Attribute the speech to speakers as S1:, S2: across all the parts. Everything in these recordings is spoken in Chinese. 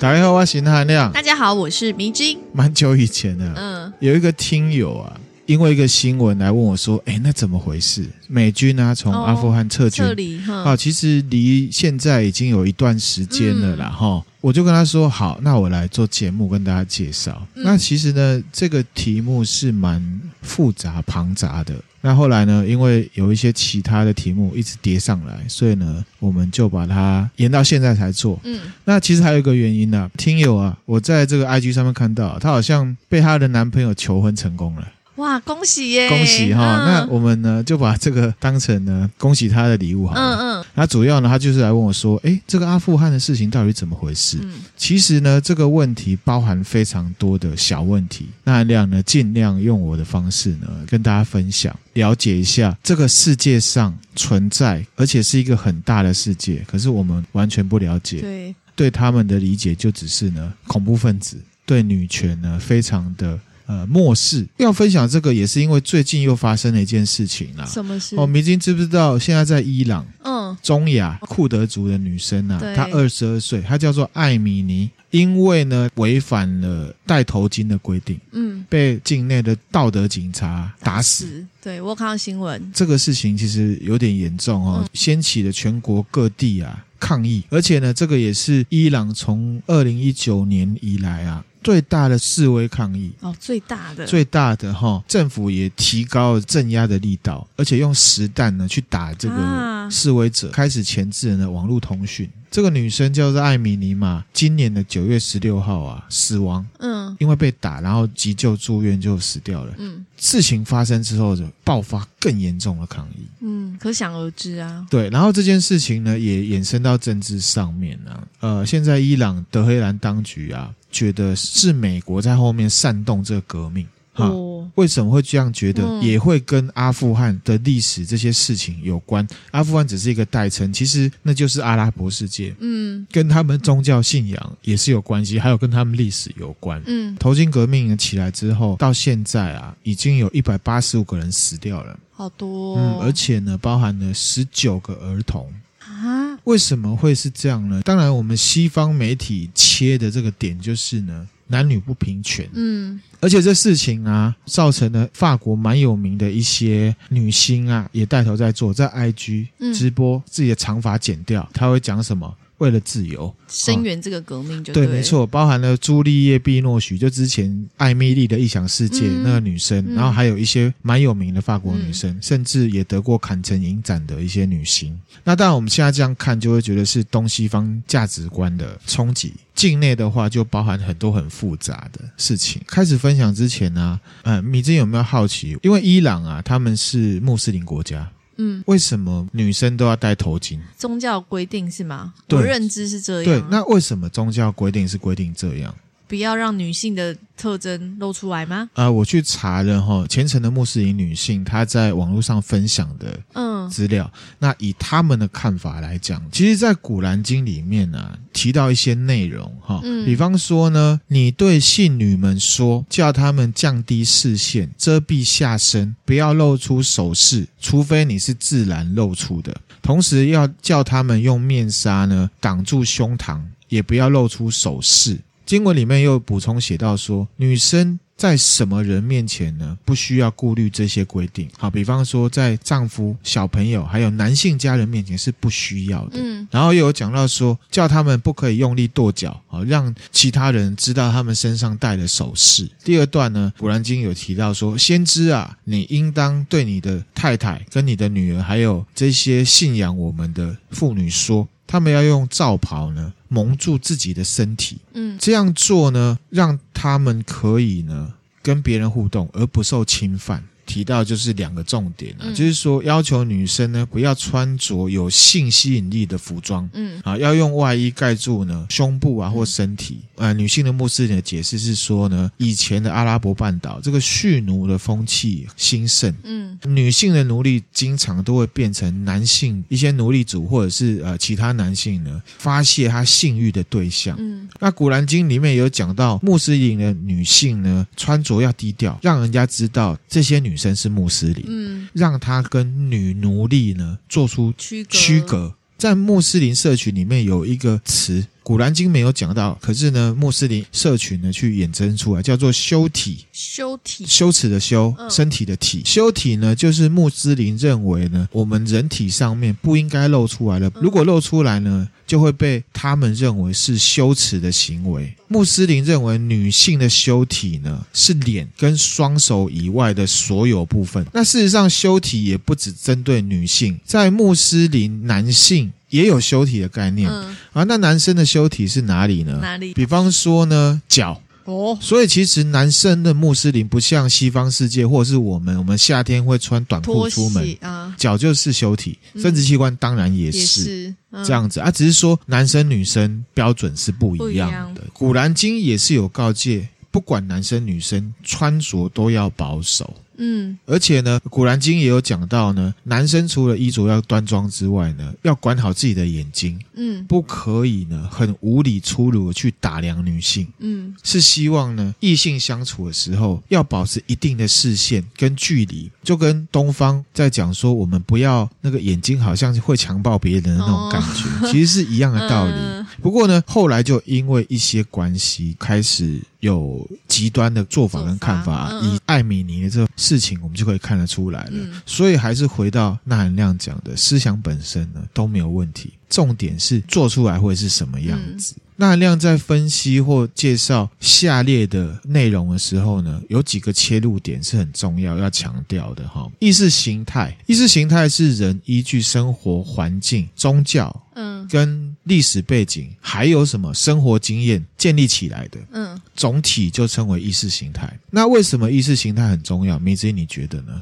S1: 大家好，我是韩亮。
S2: 大家好，我是迷之音。
S1: 蛮久以前的，嗯，有一个听友啊，因为一个新闻来问我说：“哎，那怎么回事？美军啊，从阿富汗撤军，撤？啊，其实离现在已经有一段时间了啦，哈、嗯。我就跟他说：好，那我来做节目跟大家介绍。嗯、那其实呢，这个题目是蛮复杂庞杂的。那后来呢，因为有一些其他的题目一直叠上来，所以呢，我们就把它延到现在才做。嗯，那其实还有一个原因呢、啊，听友啊，我在这个 IG 上面看到，她好像被她的男朋友求婚成功了。
S2: 哇，恭喜耶！
S1: 恭喜哈！嗯、那我们呢就把这个当成呢恭喜他的礼物好了。嗯嗯。那主要呢，他就是来问我说：“诶，这个阿富汗的事情到底怎么回事？”嗯、其实呢，这个问题包含非常多的小问题。那这样呢，尽量用我的方式呢跟大家分享，了解一下这个世界上存在，而且是一个很大的世界，可是我们完全不了解。
S2: 对。
S1: 对他们的理解就只是呢恐怖分子，对女权呢非常的。呃，漠视要分享这个，也是因为最近又发生了一件事情啦。
S2: 什么事？
S1: 哦，明晶知不知道？现在在伊朗，嗯，中亚库德族的女生啊，她二十二岁，她叫做艾米尼，因为呢违反了戴头巾的规定，嗯，被境内的道德警察打死。打死
S2: 对，我看到新闻，
S1: 这个事情其实有点严重哦，嗯、掀起了全国各地啊抗议，而且呢，这个也是伊朗从二零一九年以来啊。最大的示威抗议
S2: 哦，最大的
S1: 最大的哈，政府也提高了镇压的力道，而且用实弹呢去打这个示威者，啊、开始钳制了网络通讯。这个女生叫做艾米尼嘛，今年的九月十六号啊死亡，嗯，因为被打，然后急救住院就死掉了。嗯，事情发生之后就爆发更严重的抗议，
S2: 嗯，可想而知啊。
S1: 对，然后这件事情呢也衍生到政治上面啊，呃，现在伊朗德黑兰当局啊。觉得是美国在后面煽动这个革命，哈、哦，为什么会这样觉得？嗯、也会跟阿富汗的历史这些事情有关。阿富汗只是一个代称，其实那就是阿拉伯世界，嗯，跟他们宗教信仰也是有关系，还有跟他们历史有关。嗯，头巾革命起来之后，到现在啊，已经有一百八十五个人死掉了，
S2: 好多、哦，
S1: 嗯，而且呢，包含了十九个儿童。啊，为什么会是这样呢？当然，我们西方媒体切的这个点就是呢，男女不平权。嗯，而且这事情啊，造成了法国蛮有名的一些女星啊，也带头在做，在 IG 直播自己的长发剪掉，她会讲什么？为了自由，
S2: 声援这个革命就对，
S1: 对，没错，包含了朱丽叶·碧诺许，就之前艾米丽的异想世界、嗯、那个女生，嗯、然后还有一些蛮有名的法国女生，嗯、甚至也得过坎城影展的一些女星。那当然，我们现在这样看，就会觉得是东西方价值观的冲击。境内的话，就包含很多很复杂的事情。开始分享之前呢、啊，嗯，米珍有没有好奇？因为伊朗啊，他们是穆斯林国家。嗯，为什么女生都要戴头巾？
S2: 宗教规定是吗？我认知是这样。
S1: 对，那为什么宗教规定是规定这样？
S2: 不要让女性的特征露出来吗？
S1: 啊、呃，我去查了哈，虔诚的穆斯林女性她在网络上分享的嗯资料，嗯、那以他们的看法来讲，其实，在古兰经里面呢、啊，提到一些内容哈，嗯、比方说呢，你对信女们说，叫他们降低视线，遮蔽下身，不要露出首饰，除非你是自然露出的，同时要叫他们用面纱呢挡住胸膛，也不要露出首饰。经文里面又补充写到说，女生在什么人面前呢？不需要顾虑这些规定。好，比方说在丈夫、小朋友还有男性家人面前是不需要的。嗯，然后又有讲到说，叫他们不可以用力跺脚，好让其他人知道他们身上戴的首饰。第二段呢，古兰经有提到说，先知啊，你应当对你的太太、跟你的女儿，还有这些信仰我们的妇女说。他们要用罩袍呢蒙住自己的身体，嗯，这样做呢，让他们可以呢跟别人互动而不受侵犯。提到就是两个重点啊，嗯、就是说要求女生呢不要穿着有性吸引力的服装，嗯啊，要用外衣盖住呢胸部啊或身体。嗯、呃，女性的穆斯林的解释是说呢，以前的阿拉伯半岛这个蓄奴的风气兴盛，嗯，女性的奴隶经常都会变成男性一些奴隶主或者是呃其他男性呢发泄他性欲的对象。嗯，那古兰经里面有讲到穆斯林的女性呢穿着要低调，让人家知道这些女。身是穆斯林，嗯，让他跟女奴隶呢做出区隔。区隔，在穆斯林社群里面有一个词。古兰经没有讲到，可是呢，穆斯林社群呢去衍生出来，叫做修体，
S2: 修体，
S1: 羞耻的羞，
S2: 嗯、
S1: 身体的体，修体呢，就是穆斯林认为呢，我们人体上面不应该露出来的，如果露出来呢，就会被他们认为是羞耻的行为。穆斯林认为女性的修体呢，是脸跟双手以外的所有部分。那事实上，修体也不只针对女性，在穆斯林男性也有羞体的概念。
S2: 嗯、
S1: 啊，那男生的羞体是哪里呢？
S2: 哪里？
S1: 比方说呢，脚。
S2: 哦，
S1: 所以其实男生的穆斯林不像西方世界，或是我们，我们夏天会穿短裤出门，啊，脚就是羞体，生殖器官当然也是，也是这样子啊，只是说男生女生标准是不一样的。古兰经也是有告诫，不管男生女生穿着都要保守。嗯，而且呢，《古兰经》也有讲到呢，男生除了衣着要端庄之外呢，要管好自己的眼睛，嗯，不可以呢很无理粗鲁的去打量女性，嗯，是希望呢异性相处的时候要保持一定的视线跟距离，就跟东方在讲说，我们不要那个眼睛好像会强暴别人的那种感觉，哦、其实是一样的道理。嗯、不过呢，后来就因为一些关系开始。有极端的做法跟看法，以艾米尼的这个事情，我们就可以看得出来了。嗯、所以还是回到纳兰亮讲的思想本身呢，都没有问题。重点是做出来会是什么样子。纳兰亮在分析或介绍下列的内容的时候呢，有几个切入点是很重要要强调的哈。意识形态，意识形态是人依据生活环境、宗教，嗯，跟历史背景，还有什么生活经验建立起来的，嗯，总体就称为意识形态。那为什么意识形态很重要？梅子，你觉得呢？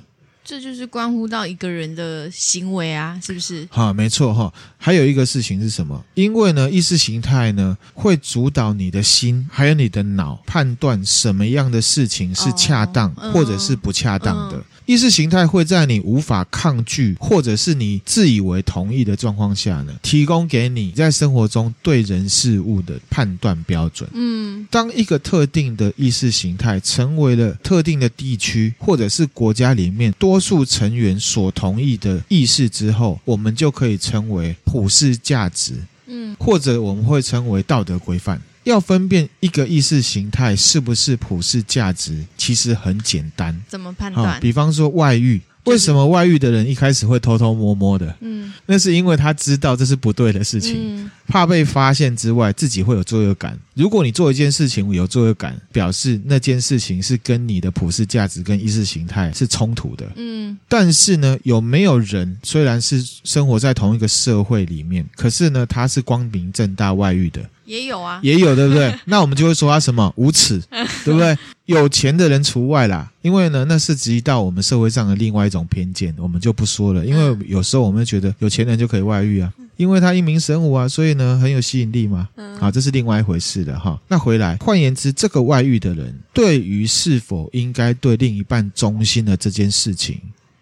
S2: 这就是关乎到一个人的行为啊，是不是？
S1: 好，没错哈。还有一个事情是什么？因为呢，意识形态呢会主导你的心，还有你的脑判断什么样的事情是恰当，哦，或者是不恰当的。意识形态会在你无法抗拒，或者是你自以为同意的状况下呢，提供给你在生活中对人事物的判断标准。嗯，当一个特定的意识形态成为了特定的地区或者是国家里面多数成员所同意的意识之后，我们就可以称为普世价值。嗯，或者我们会称为道德规范。要分辨一个意识形态是不是普世价值，其实很简单。
S2: 怎么判断？
S1: 比方说外遇。为什么外遇的人一开始会偷偷摸摸的？嗯，那是因为他知道这是不对的事情，嗯、怕被发现之外，自己会有罪恶感。如果你做一件事情有罪恶感，表示那件事情是跟你的普世价值跟意识形态是冲突的。嗯，但是呢，有没有人虽然是生活在同一个社会里面，可是呢，他是光明正大外遇的？
S2: 也有啊，
S1: 也有，对不对？那我们就会说他什么无耻，对不对？有钱的人除外啦，因为呢，那是及到我们社会上的另外一种偏见，我们就不说了。因为有时候我们觉得有钱人就可以外遇啊，因为他英明神武啊，所以呢很有吸引力嘛。好，这是另外一回事的哈。那回来，换言之，这个外遇的人对于是否应该对另一半忠心的这件事情。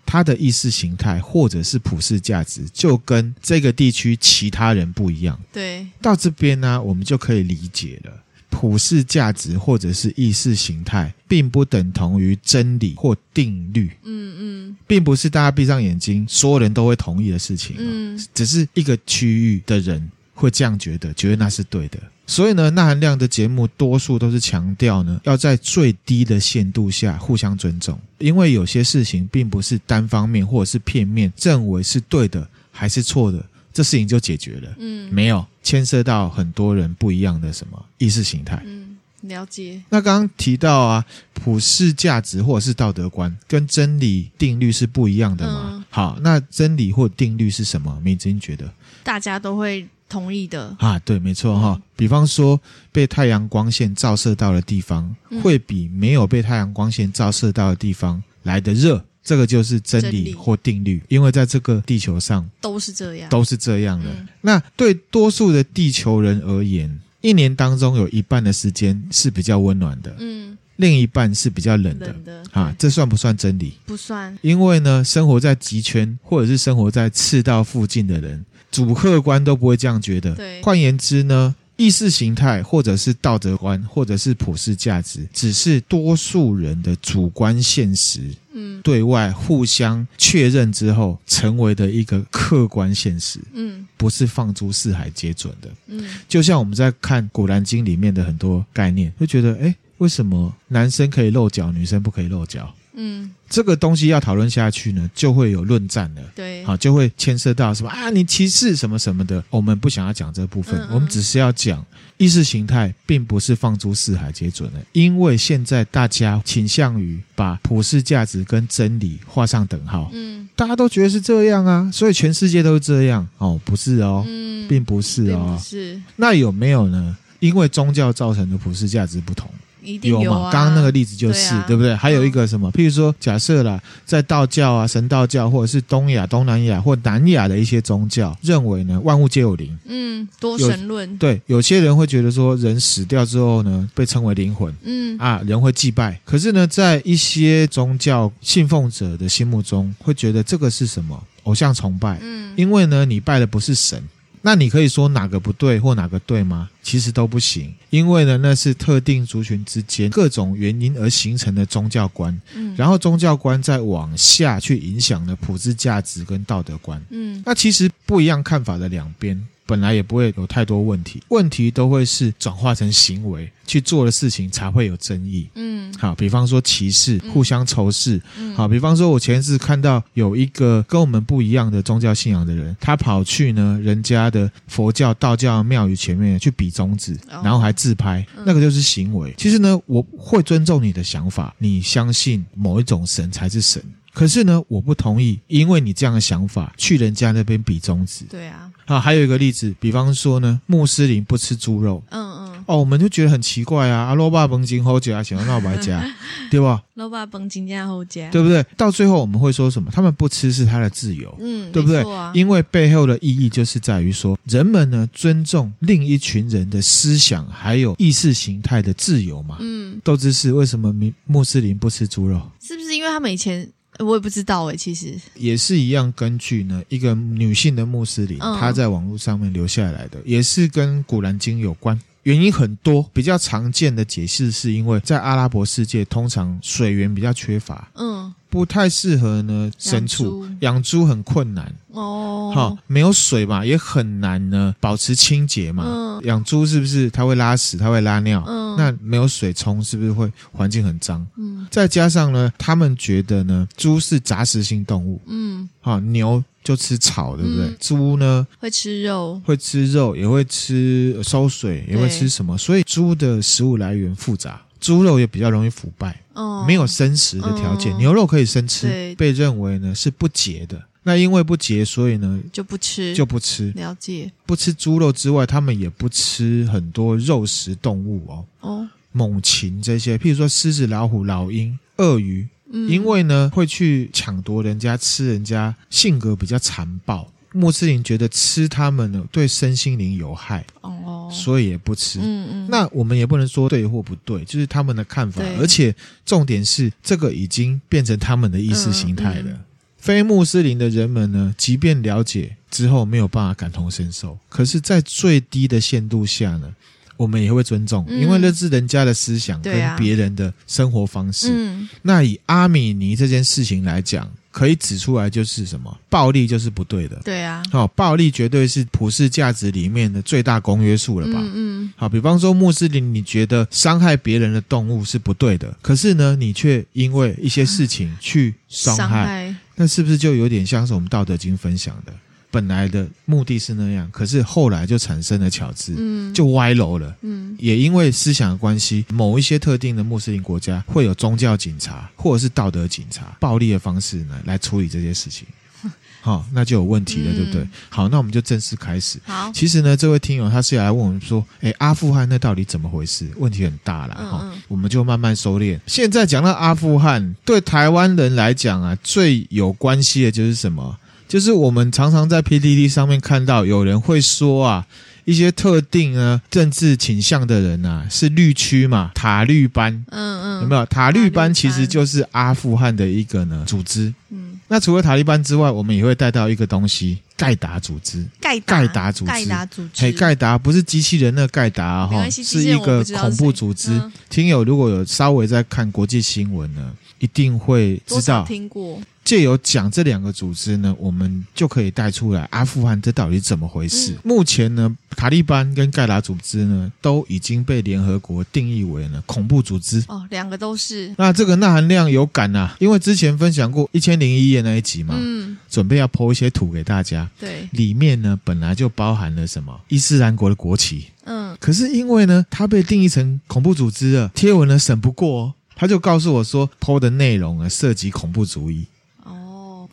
S1: 他的意识形态或者是普世价值，就跟这个地区其他人不一样。
S2: 对，
S1: 到这边呢，我们就可以理解了。普世价值或者是意识形态，并不等同于真理或定律。嗯嗯，并不是大家闭上眼睛，所有人都会同意的事情。嗯，只是一个区域的人会这样觉得，觉得那是对的。所以呢，纳含量的节目多数都是强调呢，要在最低的限度下互相尊重，因为有些事情并不是单方面或者是片面认为是对的还是错的，这事情就解决了。嗯，没有牵涉到很多人不一样的什么意识形态。
S2: 嗯，了解。
S1: 那刚刚提到啊，普世价值或者是道德观跟真理定律是不一样的嘛？嗯、好，那真理或定律是什么？明子，你觉得
S2: 大家都会。同意的
S1: 啊，对，没错哈。比方说，被太阳光线照射到的地方，嗯、会比没有被太阳光线照射到的地方来的热，这个就是真理或定律。因为在这个地球上
S2: 都是这样，
S1: 都是这样的。嗯、那对多数的地球人而言，一年当中有一半的时间是比较温暖的，嗯，另一半是比较冷的，冷的啊，这算不算真理？
S2: 不算，
S1: 因为呢，生活在极圈或者是生活在赤道附近的人。主客观都不会这样觉得。对，换言之呢，意识形态或者是道德观或者是普世价值，只是多数人的主观现实。嗯，对外互相确认之后成为的一个客观现实。嗯，不是放诸四海皆准的。嗯，就像我们在看《古兰经》里面的很多概念，会觉得，哎，为什么男生可以露脚，女生不可以露脚？嗯，这个东西要讨论下去呢，就会有论战了。
S2: 对，
S1: 好，就会牵涉到什么啊？你歧视什么什么的？我们不想要讲这部分，嗯嗯，我们只是要讲意识形态并不是放诸四海皆准的，因为现在大家倾向于把普世价值跟真理画上等号。嗯，大家都觉得是这样啊，所以全世界都是这样哦，不是哦，嗯，并不是哦，
S2: 是。
S1: 那有没有呢？因为宗教造成的普世价值不同。
S2: 一定有，
S1: 嘛？刚刚那个例子就是对，啊、对不对？还有一个什么？譬如说，假设啦，在道教啊、神道教，或者是东亚、东南亚或南亚的一些宗教，认为呢，万物皆有灵。
S2: 嗯，多神论。
S1: 对，有些人会觉得说，人死掉之后呢，被称为灵魂。嗯啊，人会祭拜。可是呢，在一些宗教信奉者的心目中，会觉得这个是什么？偶像崇拜。嗯，因为呢，你拜的不是神。那你可以说哪个不对或哪个对吗？其实都不行，因为呢，那是特定族群之间各种原因而形成的宗教观，嗯，然后宗教观再往下去影响了普世价值跟道德观，嗯，那其实不一样看法的两边。本来也不会有太多问题，问题都会是转化成行为去做的事情才会有争议。嗯，好，比方说歧视、互相仇视。嗯，好，比方说我前一次看到有一个跟我们不一样的宗教信仰的人，他跑去呢人家的佛教、道教庙宇前面去比中指，然后还自拍，那个就是行为。其实呢，我会尊重你的想法，你相信某一种神才是神。可是呢，我不同意，因为你这样的想法去人家那边比中指。
S2: 对啊。
S1: 啊，还有一个例子，比方说呢，穆斯林不吃猪肉。嗯嗯。哦，我们就觉得很奇怪啊，阿罗巴崩金后加，想要闹白加，对吧？
S2: 罗巴崩金加后加，
S1: 对不对？到最后我们会说什么？他们不吃是他的自由，嗯，对不对？啊、因为背后的意义就是在于说，人们呢尊重另一群人的思想还有意识形态的自由嘛。嗯。豆知是为什么穆斯林不吃猪肉？
S2: 是不是因为他们以前？我也不知道欸，其实
S1: 也是一样。根据呢，一个女性的穆斯林，她在网络上面留下来的，也是跟《古兰经》有关。原因很多，比较常见的解释是因为在阿拉伯世界，通常水源比较缺乏，嗯，不太适合呢牲畜养猪很困难哦。好，没有水嘛，也很难呢保持清洁嘛。嗯，养猪是不是它会拉屎，它会拉尿？嗯，那没有水冲，是不是会环境很脏？嗯，再加上呢，他们觉得呢，猪是杂食性动物。嗯，好，牛。就吃草，对不对？嗯、猪呢
S2: 会吃肉，
S1: 会吃肉，也会吃馊水，也会吃什么？所以猪的食物来源复杂，猪肉也比较容易腐败。哦，没有生食的条件，哦、牛肉可以生吃，对被认为呢是不洁的。那因为不洁，所以呢
S2: 就不吃，
S1: 就不吃。
S2: 了解。
S1: 不吃猪肉之外，他们也不吃很多肉食动物哦。哦，猛禽这些，譬如说狮子、老虎、老鹰、鳄鱼。因为呢，会去抢夺人家，吃人家，性格比较残暴。穆斯林觉得吃他们呢，对身心灵有害，哦，所以也不吃。嗯嗯。那我们也不能说对或不对，就是他们的看法。而且重点是，这个已经变成他们的意识形态了。非穆斯林的人们呢，即便了解之后，没有办法感同身受。可是，在最低的限度下呢，我们也会尊重，因为那是人家的思想跟别人的生活方式。嗯，那以阿米尼这件事情来讲，可以指出来就是什么？暴力就是不对的。
S2: 对啊，
S1: 好，暴力绝对是普世价值里面的最大公约数了吧？嗯，好，比方说穆斯林，你觉得伤害别人的动物是不对的，可是呢，你却因为一些事情去伤害，那是不是就有点像是我们《道德经》分享的？本来的目的是那样，可是后来就产生了巧智，嗯，就歪楼了，嗯，也因为思想的关系，某一些特定的穆斯林国家会有宗教警察或者是道德警察，暴力的方式呢来处理这些事情，好，那就有问题了，嗯、对不对？好，那我们就正式开始。好，其实呢，这位听友他是来问我们说，哎，阿富汗那到底怎么回事？问题很大了，哈、嗯，我们就慢慢收敛。现在讲到阿富汗，对台湾人来讲啊，最有关系的就是什么？就是我们常常在 PDD 上面看到有人会说啊，一些特定呢政治倾向的人啊是绿区嘛，塔绿班，嗯嗯，有没有？塔绿班其实就是阿富汗的一个呢组织，嗯，那除了塔利班之外，我们也会带到一个东西，盖达组织，盖盖达组织，盖达组织，嘿，盖达不是机器人那个盖达哈，是一个恐怖组织。听友如果有稍微在看国际新闻呢。一定会知道
S2: 听过。
S1: 借由讲这两个组织呢，我们就可以带出来阿富汗这到底是怎么回事。嗯、目前呢，塔利班跟盖达组织呢都已经被联合国定义为呢恐怖组织。
S2: 哦，两个都是。
S1: 那这个钠含量有感、啊，因为之前分享过一千零一夜那一集嘛，嗯，准备要 po 一些图给大家。
S2: 对，
S1: 里面呢本来就包含了什么伊斯兰国的国旗。
S2: 嗯，
S1: 可是因为呢，它被定义成恐怖组织了，贴文呢审不过、哦，他就告诉我说 po 的内容啊涉及恐怖主义。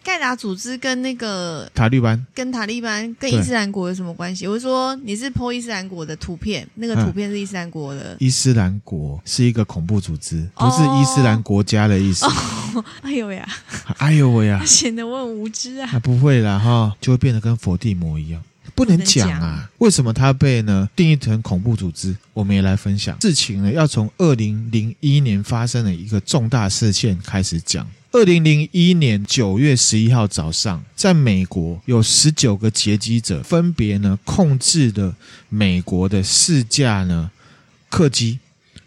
S2: 盖达组织跟那个
S1: 塔利班，
S2: 跟塔利班跟伊斯兰国有什么关系？我是说你是 po 伊斯兰国的图片，那个图片是伊斯兰国的。嗯、
S1: 伊斯兰国是一个恐怖组织，不是伊斯兰国家的意思。
S2: 哦、哎呦呀，
S1: 哎呦喂呀，
S2: 显得我很无知啊！
S1: 啊不会啦哈，就会变得跟佛地魔一样，不能讲啊。为什么他被呢定义成恐怖组织？我们也来分享事情呢，要从二零零一年发生的一个重大事件开始讲。二零零一年九月十一号早上，在美国有十九个劫机者，分别呢控制的美国的四架呢客机，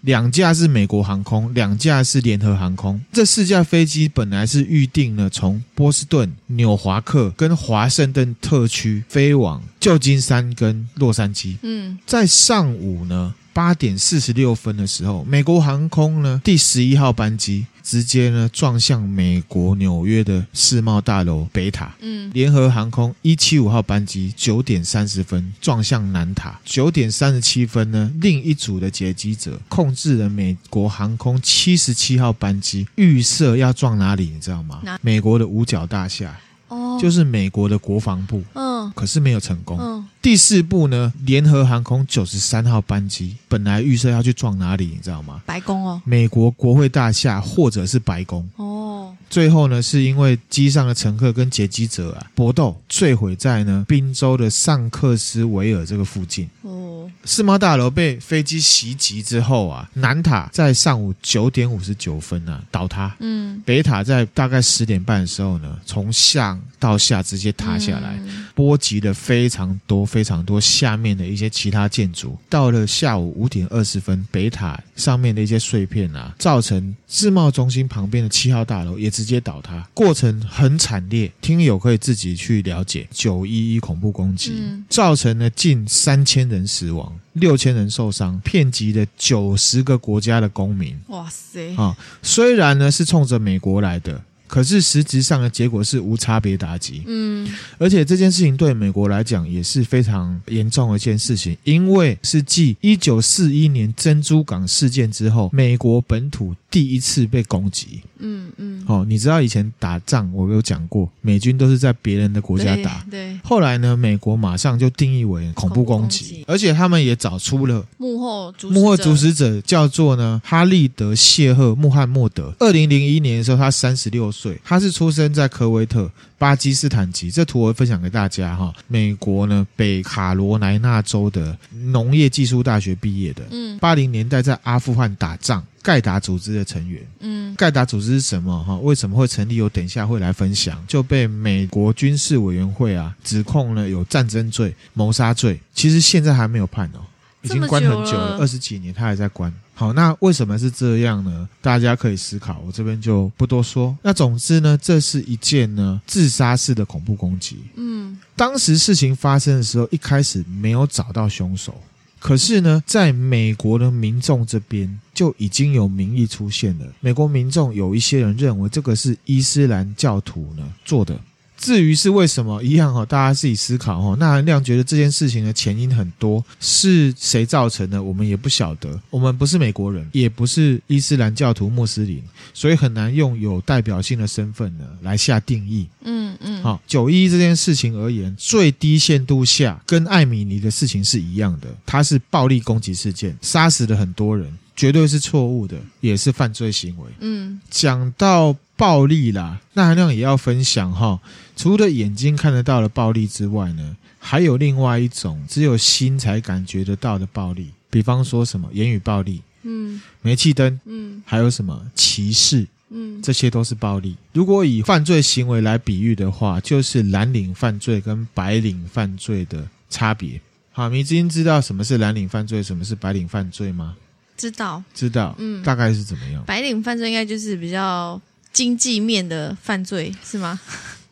S1: 两架是美国航空，两架是联合航空。这四架飞机本来是预定了从波士顿、纽华克跟华盛顿特区飞往旧金山跟洛杉矶。嗯，在上午呢八点四十六分的时候，美国航空呢第十一号班机。直接呢撞向美国纽约的世贸大楼北塔。嗯，联合航空一七五号班机九点三十分撞向南塔。九点三十七分呢，另一组的劫机者控制了美国航空七十七号班机，预设要撞哪里？你知道吗？美国的五角大厦。哦，就是美国的国防部。嗯，可是没有成功。嗯。第四步呢，联合航空九十三号班机本来预设要去撞哪里，你知道吗？
S2: 白宫哦，
S1: 美国国会大厦或者是白宫哦。最后呢，是因为机上的乘客跟劫机者啊搏斗，坠毁在呢宾州的尚克斯维尔这个附近哦。世贸大楼被飞机袭击之后啊，南塔在上午九点五十九分呢、啊、倒塌，嗯，北塔在大概十点半的时候呢，从上到下直接塌下来，嗯、波及了非常多。非常多下面的一些其他建筑，到了下午五点二十分，北塔上面的一些碎片啊，造成世贸中心旁边的七号大楼也直接倒塌，过程很惨烈，听友可以自己去了解。九一一恐怖攻击，嗯、造成了近三千人死亡，六千人受伤，遍及了九十个国家的公民。哇塞！啊，虽然呢是冲着美国来的。可是实质上的结果是无差别打击，嗯，而且这件事情对美国来讲也是非常严重的一件事情，因为是继一九四一年珍珠港事件之后，美国本土第一次被攻击，嗯嗯，哦，你知道以前打仗我有讲过，美军都是在别人的国家打，对，对，后来呢，美国马上就定义为恐怖攻击，而且他们也找出了
S2: 幕后
S1: 幕后主使者叫做呢哈利德谢赫穆罕默德，二零零一年的时候他三十六岁。他是出生在科威特巴基斯坦籍，这图我会分享给大家哈。美国呢北卡罗来纳州的农业技术大学毕业的，嗯，八零年代在阿富汗打仗，盖达组织的成员，嗯，盖达组织是什么哈？为什么会成立？我等一下会来分享。就被美国军事委员会啊指控了有战争罪、谋杀罪，其实现在还没有判哦，已经关很久了，二十几年他还在关。好，那为什么是这样呢？大家可以思考，我这边就不多说。那总之呢，这是一件呢自杀式的恐怖攻击。嗯，当时事情发生的时候，一开始没有找到凶手，可是呢，在美国的民众这边就已经有民意出现了。美国民众有一些人认为这个是伊斯兰教徒呢做的。至于是为什么一样哈，大家自己思考哈。钠含量觉得这件事情的前因很多，是谁造成的，我们也不晓得。我们不是美国人，也不是伊斯兰教徒穆斯林，所以很难用有代表性的身份呢来下定义。嗯嗯。好，九一一这件事情而言，最低限度下跟艾米尼的事情是一样的，它是暴力攻击事件，杀死了很多人，绝对是错误的，也是犯罪行为。嗯，讲到。暴力啦，那含量也要分享哈。除了眼睛看得到的暴力之外呢，还有另外一种只有心才感觉得到的暴力，比方说什么言语暴力，嗯，煤气灯，嗯，还有什么歧视，嗯，这些都是暴力。如果以犯罪行为来比喻的话，就是蓝领犯罪跟白领犯罪的差别。好，迷之音知道什么是蓝领犯罪，什么是白领犯罪吗？
S2: 知道，
S1: 知道，嗯，大概是怎么样？
S2: 白领犯罪应该就是比较经济面的犯罪，是吗？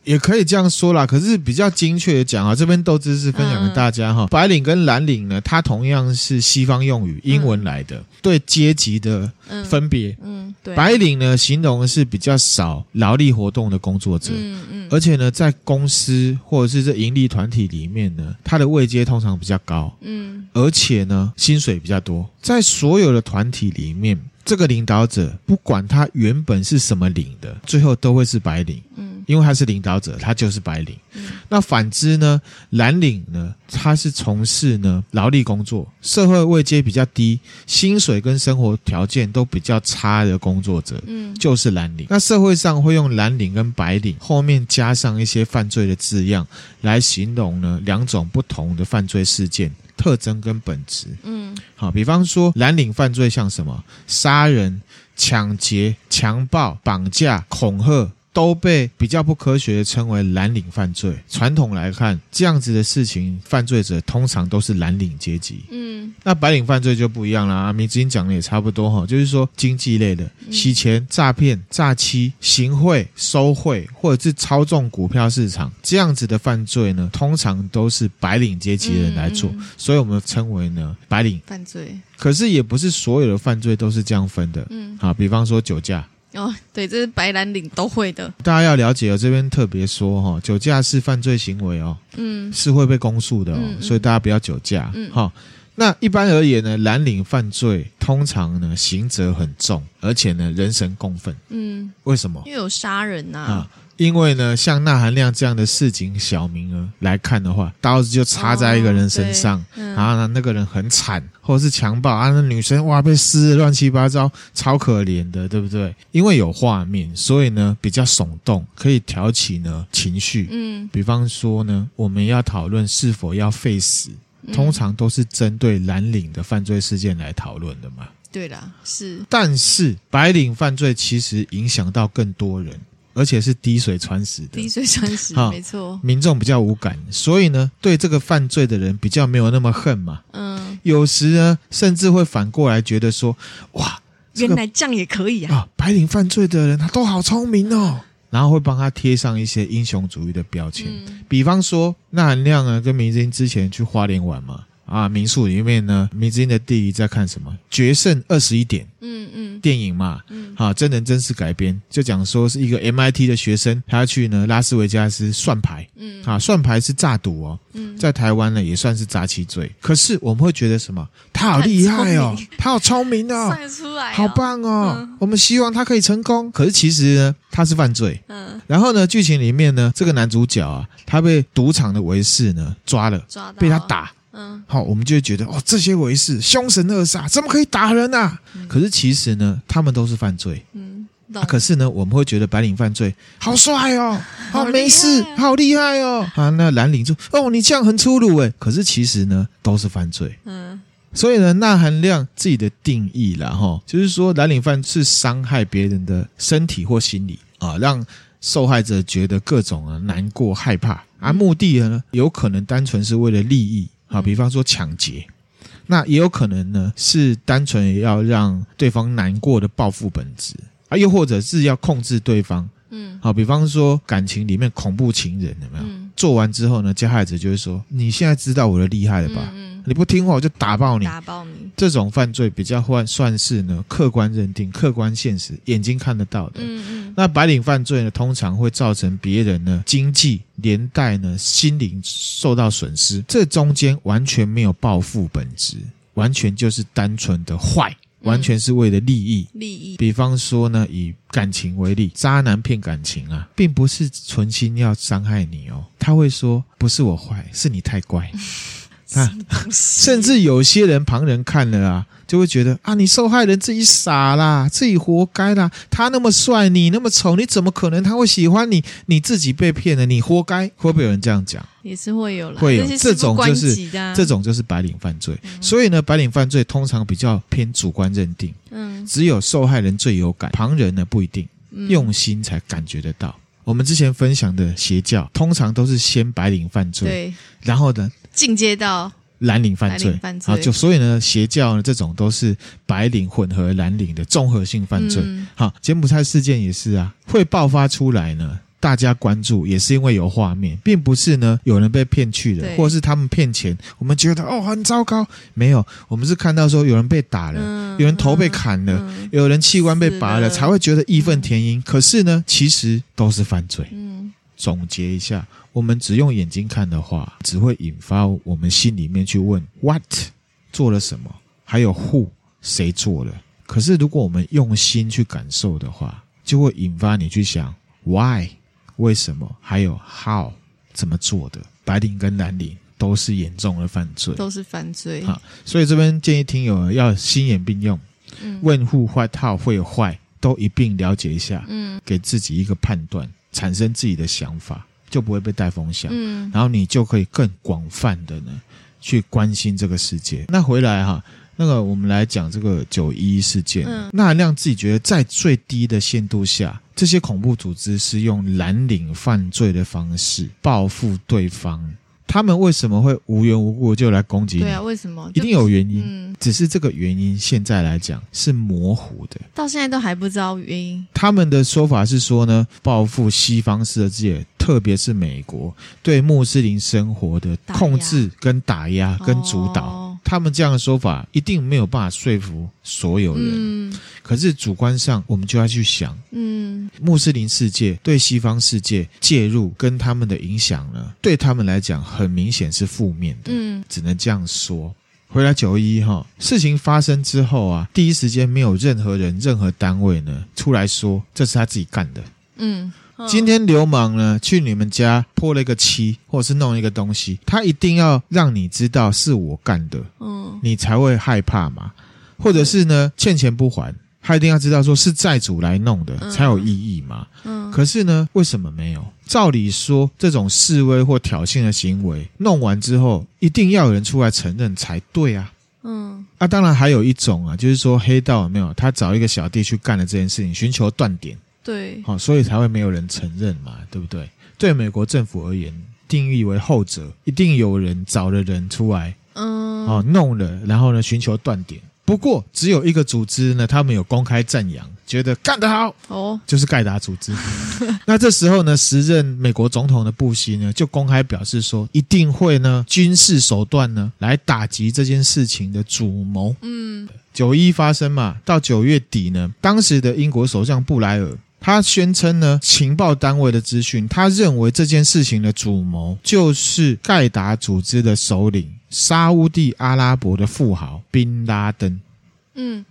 S1: 也可以这样说啦，可是比较精确的讲啊，这边豆知识分享给大家哈。嗯、白领跟蓝领呢，它同样是西方用语，英文来的，嗯、对阶级的分别。嗯，嗯对。白领呢，形容的是比较少劳力活动的工作者。嗯嗯。嗯而且呢，在公司或者是这盈利团体里面呢，他的位阶通常比较高。嗯。而且呢，薪水比较多。在所有的团体里面，这个领导者不管他原本是什么领的，最后都会是白领。嗯。因为他是领导者，他就是白领。嗯、那反之呢，蓝领呢，他是从事呢劳力工作，社会位阶比较低，薪水跟生活条件都比较差的工作者，嗯，就是蓝领。那社会上会用蓝领跟白领后面加上一些犯罪的字样，来形容呢两种不同的犯罪事件特征跟本质。嗯，好，比方说蓝领犯罪像什么杀人、抢劫、强暴、绑架、恐吓。都被比较不科学的称为蓝领犯罪。传统来看，这样子的事情，犯罪者通常都是蓝领阶级。嗯，那白领犯罪就不一样了阿。明子英讲的也差不多哈，就是说经济类的，洗钱、诈骗、诈欺、行贿、收贿，或者是操纵股票市场这样子的犯罪呢，通常都是白领阶级的人来做，所以我们称为呢白领
S2: 犯罪。
S1: 可是也不是所有的犯罪都是这样分的。嗯，好，比方说酒驾。
S2: 哦，对，这是白蓝领都会的。
S1: 大家要了解哦，这边特别说哈，酒驾是犯罪行为哦，嗯，是会被公诉的哦，嗯嗯、所以大家不要酒驾。嗯，好，那一般而言呢，蓝领犯罪通常呢刑责很重，而且呢人神共愤。嗯，为什么？
S2: 因为有杀人呐、啊。啊
S1: 因为呢，像纳含亮这样的市井小民儿来看的话，刀子就插在一个人身上，哦嗯、然后呢，那个人很惨，或者是强暴啊，那女生哇被撕的乱七八糟，超可怜的，对不对？因为有画面，所以呢比较耸动，可以挑起呢情绪。嗯，比方说呢，我们要讨论是否要废死，通常都是针对蓝领的犯罪事件来讨论的嘛。
S2: 对啦，是。
S1: 但是白领犯罪其实影响到更多人。而且是滴水穿石的，
S2: 滴水穿石，没错。
S1: 民众比较无感，所以呢，对这个犯罪的人比较没有那么恨嘛。嗯，有时呢，甚至会反过来觉得说，哇，
S2: 原来这样也可以啊！
S1: 啊，白领犯罪的人他都好聪明哦，然后会帮他贴上一些英雄主义的标签，嗯、比方说，那含亮啊，跟明星之前去花莲玩嘛。啊，民宿里面呢，明之音的弟弟在看什么？决胜二十一点，嗯嗯，电影嘛，嗯，好，真人真事改编，就讲说是一个 MIT 的学生，他要去呢拉斯维加斯算牌，嗯，啊，算牌是诈赌哦，嗯，在台湾呢也算是诈欺罪。可是我们会觉得什么？他好厉害哦，他好聪明哦，
S2: 算得出来，
S1: 好棒哦，我们希望他可以成功。可是其实呢，他是犯罪，嗯，然后呢，剧情里面呢，这个男主角啊，他被赌场的维士呢抓了，抓到，被他打。嗯，好，我们就会觉得哦，这些维士凶神恶煞，怎么可以打人啊？嗯、可是其实呢，他们都是犯罪。嗯，啊、可是呢，我们会觉得白领犯罪好帅哦，好没事，好厉害哦。啊，那蓝领就哦，你这样很粗鲁诶。可是其实呢，都是犯罪。嗯，所以呢，纳含量自己的定义啦，哈，就是说蓝领犯是伤害别人的身体或心理啊，让受害者觉得各种啊难过、害怕，而、啊、目的呢，有可能单纯是为了利益。好，比方说抢劫，那也有可能呢，是单纯要让对方难过的报复本质啊，又或者是要控制对方。嗯，好，比方说感情里面恐怖情人有没有？嗯、做完之后呢，加害者就会说：“你现在知道我的厉害了吧？嗯嗯、你不听话我就打爆你。”打爆你。这种犯罪比较换算是呢客观认定、客观现实、眼睛看得到的。嗯嗯。那白领犯罪呢，通常会造成别人呢经济连带呢心灵受到损失，这中间完全没有报复本质，完全就是单纯的坏。完全是为了利益，利益。比方说呢，以感情为例，渣男骗感情啊，并不是存心要伤害你哦。他会说，不是我坏，是你太乖。啊，甚至有些人旁人看了啊。就会觉得啊，你受害人自己傻啦，自己活该啦。他那么帅，你那么丑，你怎么可能他会喜欢你？你自己被骗了，你活该。会不会有人这样讲？
S2: 也是会有啦，
S1: 会有这种就是这种就是白领犯罪。嗯、所以呢，白领犯罪通常比较偏主观认定，嗯，只有受害人最有感，旁人呢不一定，用心才感觉得到。嗯、我们之前分享的邪教，通常都是先白领犯罪，对，然后呢进阶到。蓝领犯罪，
S2: 犯罪
S1: 啊，就所以呢，邪教呢这种都是白领混合蓝领的综合性犯罪。好、嗯，柬埔寨事件也是啊，会爆发出来呢，大家关注也是因为有画面，并不是呢有人被骗去的，或者是他们骗钱，我们觉得哦很糟糕。没有，我们是看到说有人被打了，嗯、有人头被砍了，嗯、有人器官被拔了，才会觉得义愤填膺。可是呢，其实都是犯罪。嗯，总结一下。我们只用眼睛看的话，只会引发我们心里面去问 “what” 做了什么，还有 “who” 谁做了。可是如果我们用心去感受的话，就会引发你去想 “why” 为什么，还有 “how” 怎么做的。白领跟蓝领都是严重的犯罪，
S2: 都是犯罪。
S1: 好，所以这边建议听友要心眼并用，嗯、问 “who”、“what”、“how” 会有坏都一并了解一下，嗯，给自己一个判断，产生自己的想法。就不会被带风向，嗯，然后你就可以更广泛的呢去关心这个世界。那回来哈，那个我们来讲这个九一一事件，嗯，那让自己觉得在最低的限度下，这些恐怖组织是用蓝领犯罪的方式报复对方。他们为什么会无缘无故就来攻击你？
S2: 对啊，为什么？
S1: 一定有原因。嗯，只是这个原因现在来讲是模糊的，
S2: 到现在都还不知道原因。
S1: 他们的说法是说呢，报复西方世界，特别是美国对穆斯林生活的控制跟打压跟主导。哦他们这样的说法一定没有办法说服所有人。嗯，可是主观上我们就要去想，嗯，穆斯林世界对西方世界介入跟他们的影响呢，对他们来讲很明显是负面的。嗯，只能这样说。回来九一哈，事情发生之后啊，第一时间没有任何人、任何单位呢出来说这是他自己干的。嗯。今天流氓呢去你们家泼了一个漆，或者是弄一个东西，他一定要让你知道是我干的，嗯，你才会害怕嘛。或者是呢欠钱不还，他一定要知道说是债主来弄的才有意义嘛。嗯，可是呢为什么没有？照理说这种示威或挑衅的行为弄完之后，一定要有人出来承认才对啊。嗯，啊，当然还有一种啊，就是说黑道有没有他找一个小弟去干了这件事情，寻求断点。
S2: 对，
S1: 好，所以才会没有人承认嘛，对不对？对美国政府而言，定义为后者，一定有人找了人出来，嗯，哦，弄了，然后呢，寻求断点。不过，只有一个组织呢，他们有公开赞扬，觉得干得好，哦，就是盖达组织。那这时候呢，时任美国总统的布希呢，就公开表示说，一定会呢，军事手段呢，来打击这件事情的主谋。嗯，九一发生嘛，到九月底呢，当时的英国首相布莱尔。他宣称呢，情报单位的资讯，他认为这件事情的主谋就是盖达组织的首领沙乌地阿拉伯的富豪宾拉登。嗯，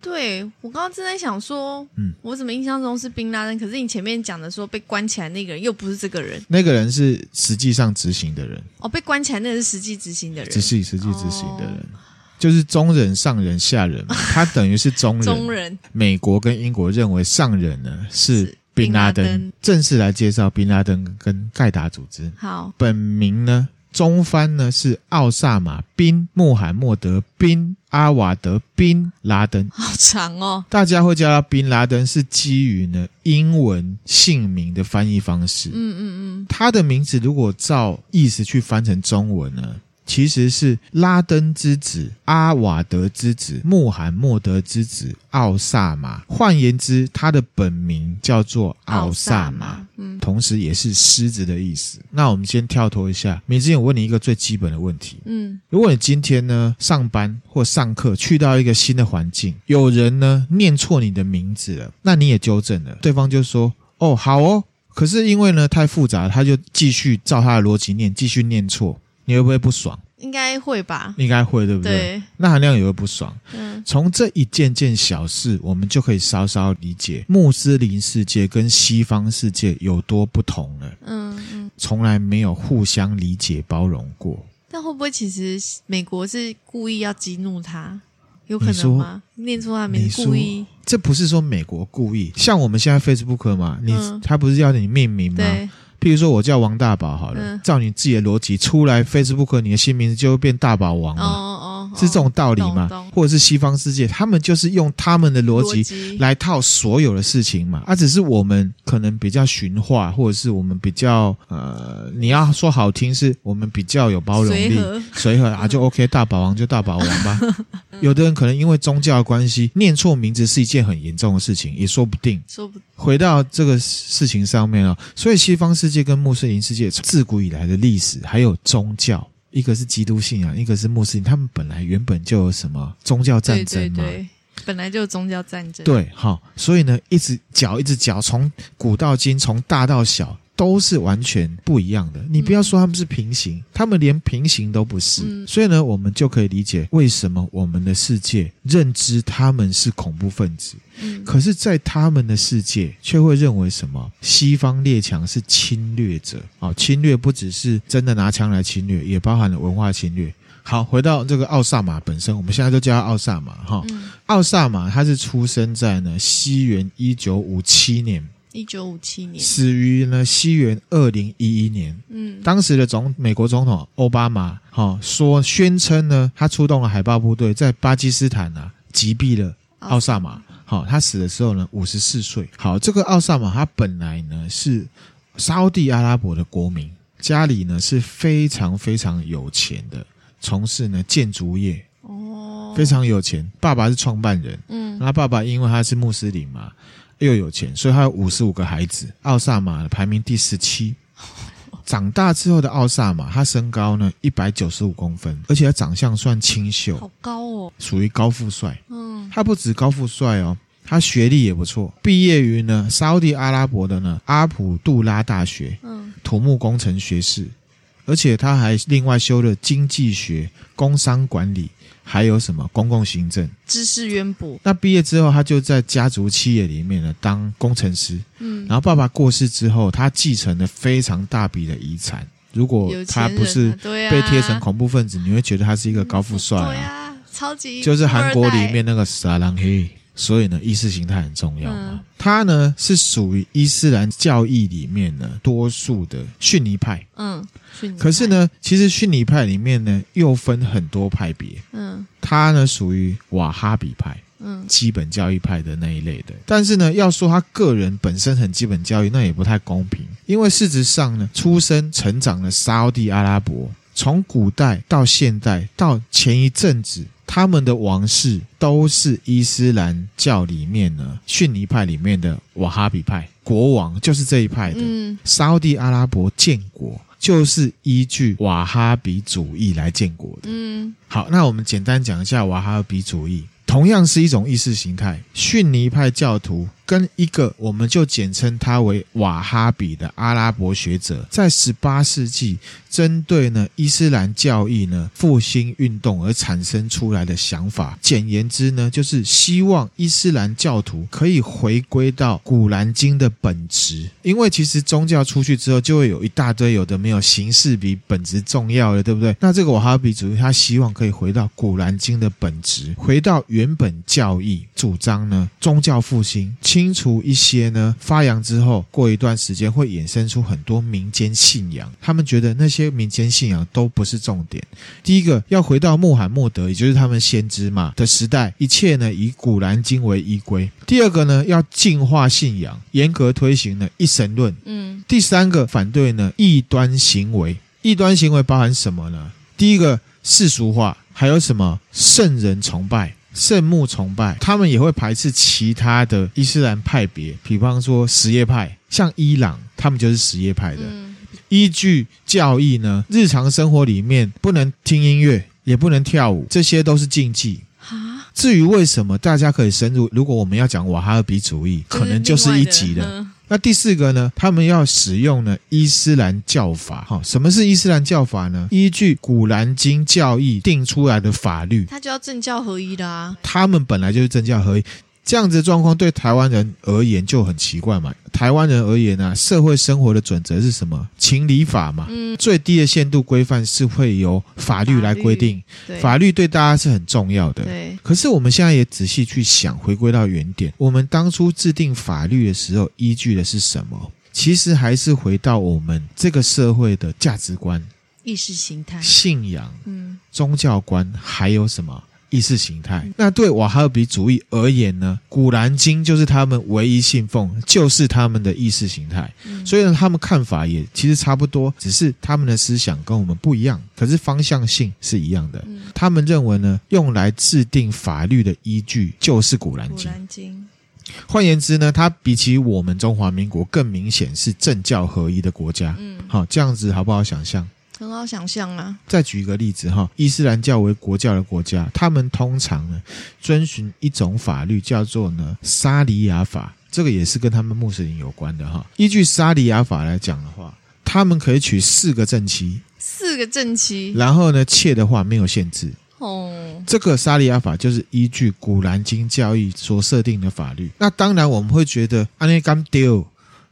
S2: 对，我刚刚正在想说，嗯，我怎么印象中是宾拉登？可是你前面讲的说被关起来那个人又不是这个人，
S1: 那个人是实际上执行的人。
S2: 哦，被关起来那个是实际执行的人，
S1: 只是实际执行的人。哦就是中人、上人、下人嘛，他等于是中人。
S2: 中人。
S1: 美国跟英国认为上人呢是宾拉登。正式来介绍宾拉登跟盖达组织。好，本名呢中翻呢是奥萨马宾穆罕默德宾阿瓦德宾拉登。
S2: 好长哦。
S1: 大家会叫他宾拉登，是基于呢英文姓名的翻译方式。嗯嗯嗯。他的名字如果照意思去翻成中文呢？其实是拉登之子、阿瓦德之子、穆罕默德之子奥萨马。换言之，他的本名叫做奥萨马，嗯，同时也是狮子的意思。那我们先跳脱一下，明之前我问你一个最基本的问题，嗯，如果你今天呢上班或上课去到一个新的环境，有人呢念错你的名字了，那你也纠正了，对方就说：“哦，好哦。”可是因为呢太复杂，他就继续照他的逻辑念，继续念错。你会不会不爽？
S2: 应该会吧。
S1: 应该会，对不对？对。那含量也会不爽。嗯。从这一件件小事，我们就可以稍稍理解穆斯林世界跟西方世界有多不同了。嗯嗯。从来没有互相理解包容过。
S2: 但会不会其实美国是故意要激怒他？有可能吗？念错他名，故意。
S1: 这不是说美国故意。像我们现在 Facebook 嘛，你、嗯、他不是要你命名吗？对。譬如说，我叫王大宝好了，嗯、照你自己的逻辑出来，Facebook 你的新名字就会变大宝王嘛？哦哦，是这种道理吗？或者是西方世界，他们就是用他们的逻辑来套所有的事情嘛？啊，只是我们可能比较驯化，或者是我们比较呃，你要说好听，是我们比较有包容力，随和，啊，就 OK，大宝王就大宝王吧。有的人可能因为宗教的关系，念错名字是一件很严重的事情，也说不定。说不回到这个事情上面啊，所以西方世界跟穆斯林世界自古以来的历史还有宗教。一个是基督信仰，一个是穆斯林，他们本来原本就有什么宗教战争嘛？对，对，对，
S2: 本来就有宗教战争。
S1: 对，好，所以呢，一直搅，一直搅，从古到今，从大到小。都是完全不一样的。你不要说他们是平行，嗯、他们连平行都不是。嗯、所以呢，我们就可以理解为什么我们的世界认知他们是恐怖分子。嗯、可是，在他们的世界却会认为什么？西方列强是侵略者。哦，侵略不只是真的拿枪来侵略，也包含了文化侵略。好，回到这个奥萨马本身，我们现在都叫他奥萨马哈。嗯、奥萨马他是出生在呢西元一九五七年。
S2: 一九五七年，
S1: 死于呢西元二零一一年。嗯，当时的总美国总统奥巴马，哈、哦、说宣称呢，他出动了海豹部队在巴基斯坦啊击毙了奥萨马。好、哦，他死的时候呢五十四岁。好，这个奥萨马他本来呢是沙乌地阿拉伯的国民，家里呢是非常非常有钱的，从事呢建筑业。哦，非常有钱。爸爸是创办人。嗯，那爸爸因为他是穆斯林嘛。又有钱，所以他有五十五个孩子。奥萨玛排名第十七。长大之后的奥萨玛，他身高呢一百九十五公分，而且他长相算清秀，
S2: 好高哦，
S1: 属于高富帅。嗯，他不止高富帅哦，他学历也不错，毕业于呢沙乌地阿拉伯的呢阿卜杜拉大学，嗯，土木工程学士，而且他还另外修了经济学、工商管理。还有什么公共行政
S2: 知识渊博？
S1: 那毕业之后，他就在家族企业里面呢当工程师。嗯，然后爸爸过世之后，他继承了非常大笔的遗产。如果他不是被贴成恐怖分子，你会觉得他是一个高富帅啊，
S2: 对啊，超级
S1: 就是韩国里面那个撒浪嘿。所以呢，意识形态很重要嘛。他呢是属于伊斯兰教义里面呢多数的逊尼派。嗯，逊尼派。可是呢，其实逊尼派里面呢又分很多派别。嗯，他呢属于瓦哈比派。嗯，基本教义派的那一类的。但是呢，要说他个人本身很基本教义，那也不太公平。因为事实上呢，出生成长的沙乌地阿拉伯，从古代到现代到前一阵子。他们的王室都是伊斯兰教里面呢，逊尼派里面的瓦哈比派，国王就是这一派的。嗯，沙乌地阿拉伯建国就是依据瓦哈比主义来建国的。嗯，好，那我们简单讲一下瓦哈比主义，同样是一种意识形态，逊尼派教徒。跟一个，我们就简称他为瓦哈比的阿拉伯学者，在十八世纪针对呢伊斯兰教义呢复兴运动而产生出来的想法，简言之呢，就是希望伊斯兰教徒可以回归到古兰经的本质，因为其实宗教出去之后，就会有一大堆有的没有形式比本质重要的，对不对？那这个瓦哈比主义，他希望可以回到古兰经的本质，回到原本教义，主张呢宗教复兴。除一些呢，发扬之后，过一段时间会衍生出很多民间信仰。他们觉得那些民间信仰都不是重点。第一个要回到穆罕默德，也就是他们先知嘛的时代，一切呢以古兰经为依归。第二个呢要净化信仰，严格推行呢一神论。嗯。第三个反对呢异端行为。异端行为包含什么呢？第一个世俗化，还有什么圣人崇拜。圣木崇拜，他们也会排斥其他的伊斯兰派别，比方说什叶派，像伊朗，他们就是什叶派的。嗯、依据教义呢，日常生活里面不能听音乐，也不能跳舞，这些都是禁忌。哈至于为什么，大家可以深入。如果我们要讲瓦哈比主义，可能就是一集的。那第四个呢？他们要使用呢伊斯兰教法。哈，什么是伊斯兰教法呢？依据古兰经教义定出来的法律，
S2: 它就要政教合一的啊。
S1: 他们本来就是政教合一。这样子的状况对台湾人而言就很奇怪嘛。台湾人而言呢、啊，社会生活的准则是什么？情理法嘛。嗯。最低的限度规范是会由法律来规定。对。法律对大家是很重要的。对。可是我们现在也仔细去想，回归到原点，我们当初制定法律的时候，依据的是什么？其实还是回到我们这个社会的价值观。
S2: 意识形态、
S1: 信仰、嗯，宗教观，还有什么？意识形态，那对瓦哈比主义而言呢？古兰经就是他们唯一信奉，就是他们的意识形态。嗯、所以呢，他们看法也其实差不多，只是他们的思想跟我们不一样，可是方向性是一样的。嗯、他们认为呢，用来制定法律的依据就是古兰经。古兰经。换言之呢，它比起我们中华民国更明显是政教合一的国家。嗯，好，这样子好不好想象？
S2: 很好想象啊！
S1: 再举一个例子哈，伊斯兰教为国教的国家，他们通常呢遵循一种法律，叫做呢沙里亚法，这个也是跟他们穆斯林有关的哈。依据沙里亚法来讲的话，他们可以娶四个正妻，
S2: 四个正妻，然
S1: 后呢妾的话没有限制哦。这个沙里亚法就是依据古兰经教义所设定的法律。那当然我们会觉得安内甘丢。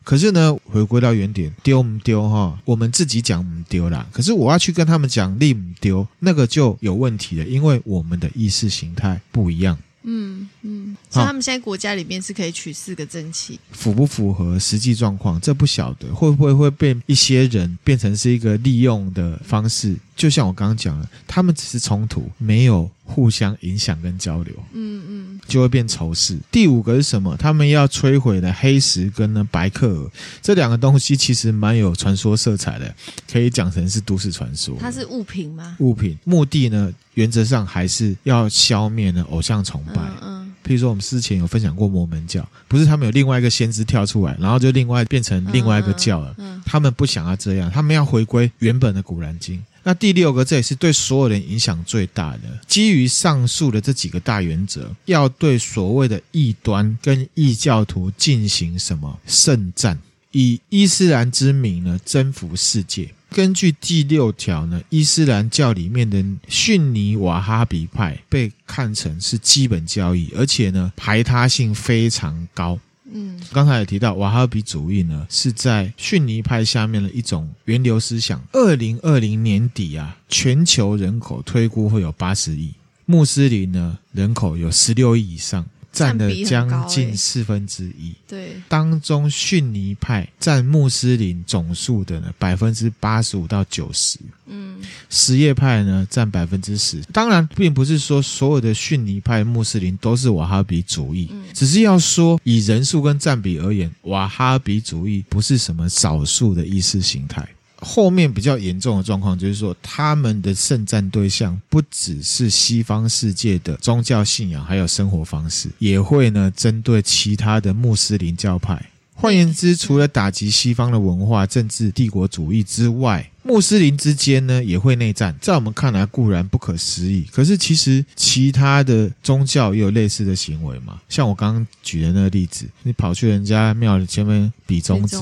S1: 可是呢，回归到原点，丢不丢哈？我们自己讲不丢啦。可是我要去跟他们讲利不丢，那个就有问题了，因为我们的意识形态不一样。
S2: 嗯嗯，所以他们现在国家里面是可以取四个正妻，
S1: 符不符合实际状况？这不晓得，会不会会被一些人变成是一个利用的方式？就像我刚刚讲的，他们只是冲突，没有互相影响跟交流。嗯嗯，就会变仇视。第五个是什么？他们要摧毁的黑石跟呢白克尔这两个东西，其实蛮有传说色彩的，可以讲成是都市传说。
S2: 它是物品吗？
S1: 物品，目的呢？原则上还是要消灭呢偶像崇拜。嗯，嗯，譬如说我们之前有分享过摩门教，不是他们有另外一个先知跳出来，然后就另外变成另外一个教了。嗯，嗯，他们不想要这样，他们要回归原本的古兰经。那第六个，这也是对所有人影响最大的。基于上述的这几个大原则，要对所谓的异端跟异教徒进行什么圣战，以伊斯兰之名呢征服世界。根据第六条呢，伊斯兰教里面的逊尼瓦哈比派被看成是基本教义，而且呢排他性非常高。嗯，刚才也提到瓦哈比主义呢是在逊尼派下面的一种源流思想。二零二零年底啊，全球人口推估会有八十亿，穆斯林呢人口有十六亿以上。占了将近四分之一，
S2: 对，
S1: 当中逊尼派占穆斯林总数的呢百分之八十五到九十，嗯，什叶派呢占百分之十。当然，并不是说所有的逊尼派穆斯林都是瓦哈比主义，嗯，只是要说以人数跟占比而言，瓦哈比主义不是什么少数的意识形态。后面比较严重的状况就是说，他们的圣战对象不只是西方世界的宗教信仰，还有生活方式，也会呢针对其他的穆斯林教派。换言之，除了打击西方的文化、政治、帝国主义之外，穆斯林之间呢也会内战，在我们看来固然不可思议，可是其实其他的宗教也有类似的行为嘛。像我刚刚举的那个例子，你跑去人家庙里前面比中指，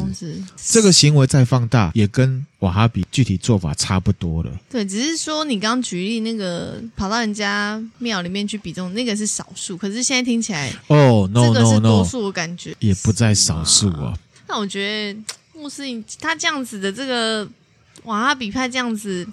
S1: 这个行为再放大，也跟瓦哈比具体做法差不多了。
S2: 对，只是说你刚刚举例那个跑到人家庙里面去比中指，那个是少数，可是现在听起来
S1: 哦、oh,，no 这个是
S2: 多数，我感觉
S1: 也不在少数啊。
S2: 那我觉得穆斯林他这样子的这个。瓦哈比派这样子，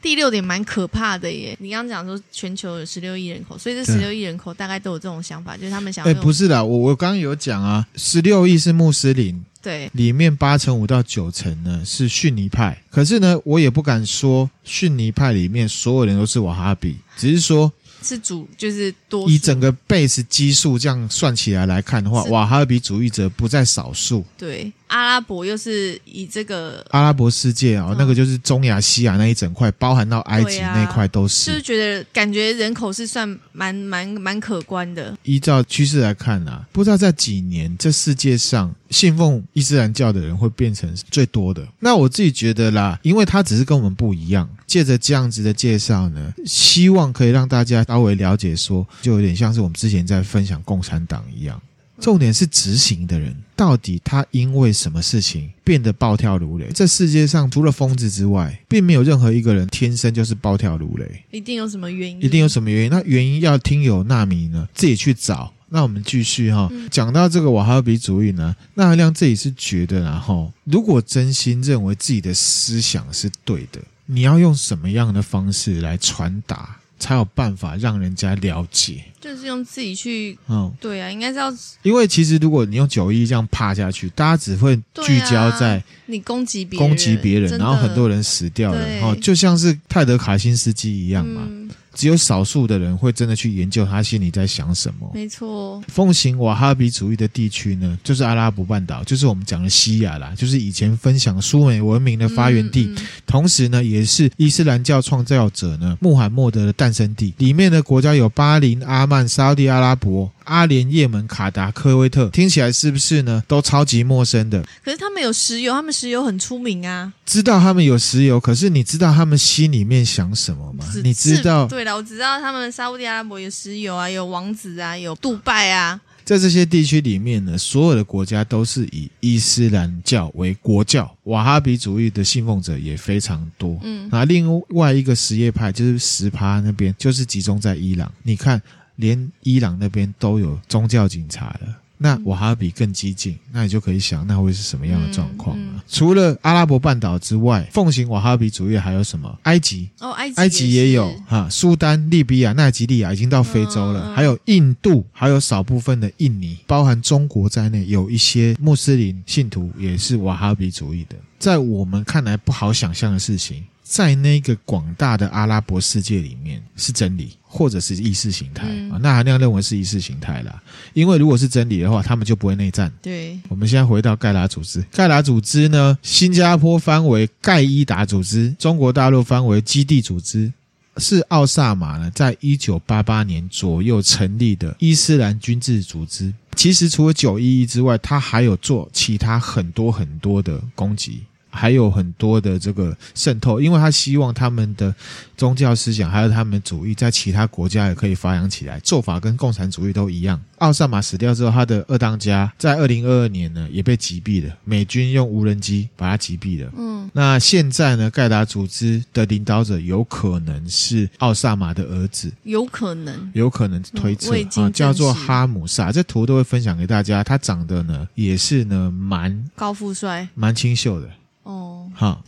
S2: 第六点蛮可怕的耶。你刚刚讲说全球有十六亿人口，所以这十六亿人口大概都有这种想法，就是他们想。哎，
S1: 不是的，我我刚刚有讲啊，十六亿是穆斯林，
S2: 对，
S1: 里面八成五到九成呢是逊尼派。可是呢，我也不敢说逊尼派里面所有人都是瓦哈比，只是说。
S2: 是主就是多
S1: 以整个 base 基数这样算起来来看的话，瓦哈比主义者不在少数。
S2: 对，阿拉伯又是以这个
S1: 阿拉伯世界啊、哦嗯，那个就是中亚、西亚那一整块，包含到埃及那一块都是。
S2: 就是觉得感觉人口是算蛮蛮蛮可观的。
S1: 依照趋势来看啊，不知道在几年这世界上信奉伊斯兰教的人会变成最多的。那我自己觉得啦，因为他只是跟我们不一样。借着这样子的介绍呢，希望可以让大家稍微了解说，说就有点像是我们之前在分享共产党一样。重点是执行的人到底他因为什么事情变得暴跳如雷？这世界上除了疯子之外，并没有任何一个人天生就是暴跳如雷，
S2: 一定有什么原因？
S1: 一定有什么原因？那原因要听友纳米呢自己去找。那我们继续哈，讲到这个瓦哈比主义呢，那亮自己是觉得，然后如果真心认为自己的思想是对的。你要用什么样的方式来传达才有办法让人家了解。
S2: 就是用自己去，嗯，对啊，应该是要。
S1: 因为其实如果你用九一这样趴下去，大家只会聚焦在
S2: 你攻击别人，
S1: 攻击别人，然后很多人死掉了，哦，就像是泰德卡辛斯基一样嘛。嗯只有少数的人会真的去研究他心里在想什么。
S2: 没错，
S1: 奉行瓦哈比主义的地区呢，就是阿拉伯半岛，就是我们讲的西亚啦，就是以前分享苏美文明的发源地，嗯嗯、同时呢，也是伊斯兰教创造者呢穆罕默德的诞生地。里面的国家有巴林、阿曼、沙地阿拉伯。阿联、也门、卡达、科威特，听起来是不是呢？都超级陌生的。
S2: 可是他们有石油，他们石油很出名啊。
S1: 知道他们有石油，可是你知道他们心里面想什么吗？你知道？
S2: 对了，我知道他们沙乌地阿拉伯有石油啊，有王子啊，有杜拜啊。
S1: 在这些地区里面呢，所有的国家都是以伊斯兰教为国教，瓦哈比主义的信奉者也非常多。嗯，那另外一个什叶派就是什帕那边，就是集中在伊朗。你看。连伊朗那边都有宗教警察了，那瓦哈比更激进，那你就可以想，那会是什么样的状况啊？嗯嗯、除了阿拉伯半岛之外，奉行瓦哈比主义还有什么？埃及
S2: 哦，埃及，
S1: 埃及也有哈，苏丹、利比亚、奈及利亚已经到非洲了，嗯、还有印度，还有少部分的印尼，包含中国在内，有一些穆斯林信徒也是瓦哈比主义的。在我们看来不好想象的事情，在那个广大的阿拉伯世界里面是真理。或者是意识形态啊，嗯、那韩亮认为是意识形态啦，因为如果是真理的话，他们就不会内战。
S2: 对，
S1: 我们现在回到盖达组织，盖达组织呢，新加坡翻为盖伊达组织，中国大陆翻为基地组织，是奥萨马呢在一九八八年左右成立的伊斯兰军事组织。其实除了九一一之外，他还有做其他很多很多的攻击。还有很多的这个渗透，因为他希望他们的宗教思想还有他们主义在其他国家也可以发扬起来，做法跟共产主义都一样。奥萨马死掉之后，他的二当家在二零二二年呢也被击毙了，美军用无人机把他击毙了。嗯，那现在呢，盖达组织的领导者有可能是奥萨马的儿子，
S2: 有可能，
S1: 有可能推测啊，叫做哈姆萨。这图都会分享给大家，他长得呢也是呢蛮
S2: 高富帅，
S1: 蛮清秀的。哦，好，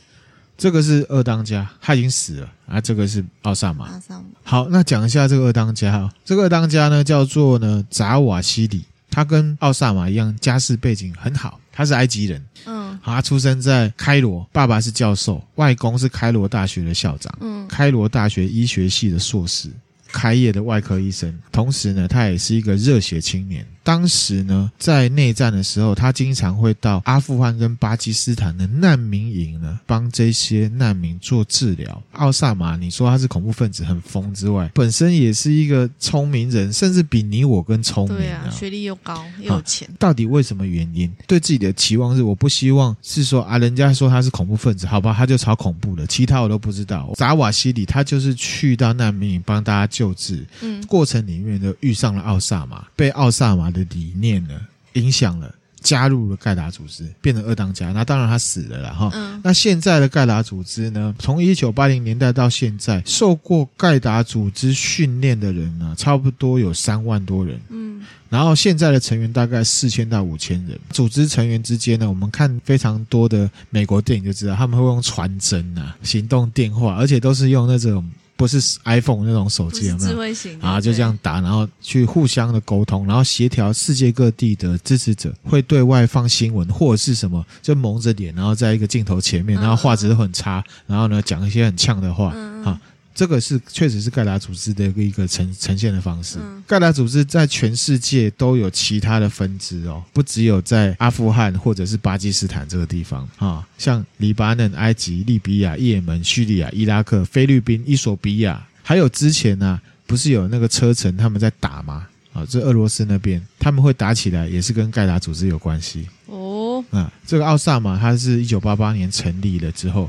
S1: 这个是二当家，他已经死了啊。这个是奥萨马。奥萨马。好，那讲一下这个二当家哈。这个二当家呢，叫做呢扎瓦西里，他跟奥萨马一样，家世背景很好，他是埃及人。嗯，好，他出生在开罗，爸爸是教授，外公是开罗大学的校长，嗯，开罗大学医学系的硕士。开业的外科医生，同时呢，他也是一个热血青年。当时呢，在内战的时候，他经常会到阿富汗跟巴基斯坦的难民营呢，帮这些难民做治疗。奥萨马，你说他是恐怖分子很疯之外，本身也是一个聪明人，甚至比你我更聪明啊。对啊，
S2: 学历又高又有钱。
S1: 到底为什么原因？对自己的期望是，我不希望是说啊，人家说他是恐怖分子，好吧，他就超恐怖的，其他我都不知道。扎瓦西里他就是去到难民营帮大家救治，嗯，过程里面呢，遇上了奥萨马，被奥萨马的理念呢影响了，加入了盖达组织，变成二当家。那当然他死了啦哈。嗯，那现在的盖达组织呢，从一九八零年代到现在，受过盖达组织训练的人呢，差不多有三万多人。嗯，然后现在的成员大概四千到五千人。组织成员之间呢，我们看非常多的美国电影就知道，他们会用传真啊、行动电话，而且都是用那种。不是 iPhone 那种手机，有没有？智慧型啊，就这样打，然后去互相的沟通，然后协调世界各地的支持者，会对外放新闻或者是什么，就蒙着脸，然后在一个镜头前面，然后画质都很差，然后呢讲一些很呛的话，哈。这个是确实是盖达组织的一个一个呈呈现的方式。嗯、盖达组织在全世界都有其他的分支哦，不只有在阿富汗或者是巴基斯坦这个地方啊、哦，像黎巴嫩、埃及、利比亚、也门、叙利亚、伊拉克、菲律宾、伊索比亚，还有之前呢、啊，不是有那个车臣他们在打吗？啊、哦，这俄罗斯那边他们会打起来，也是跟盖达组织有关系哦。啊，这个奥萨马他是一九八八年成立了之后。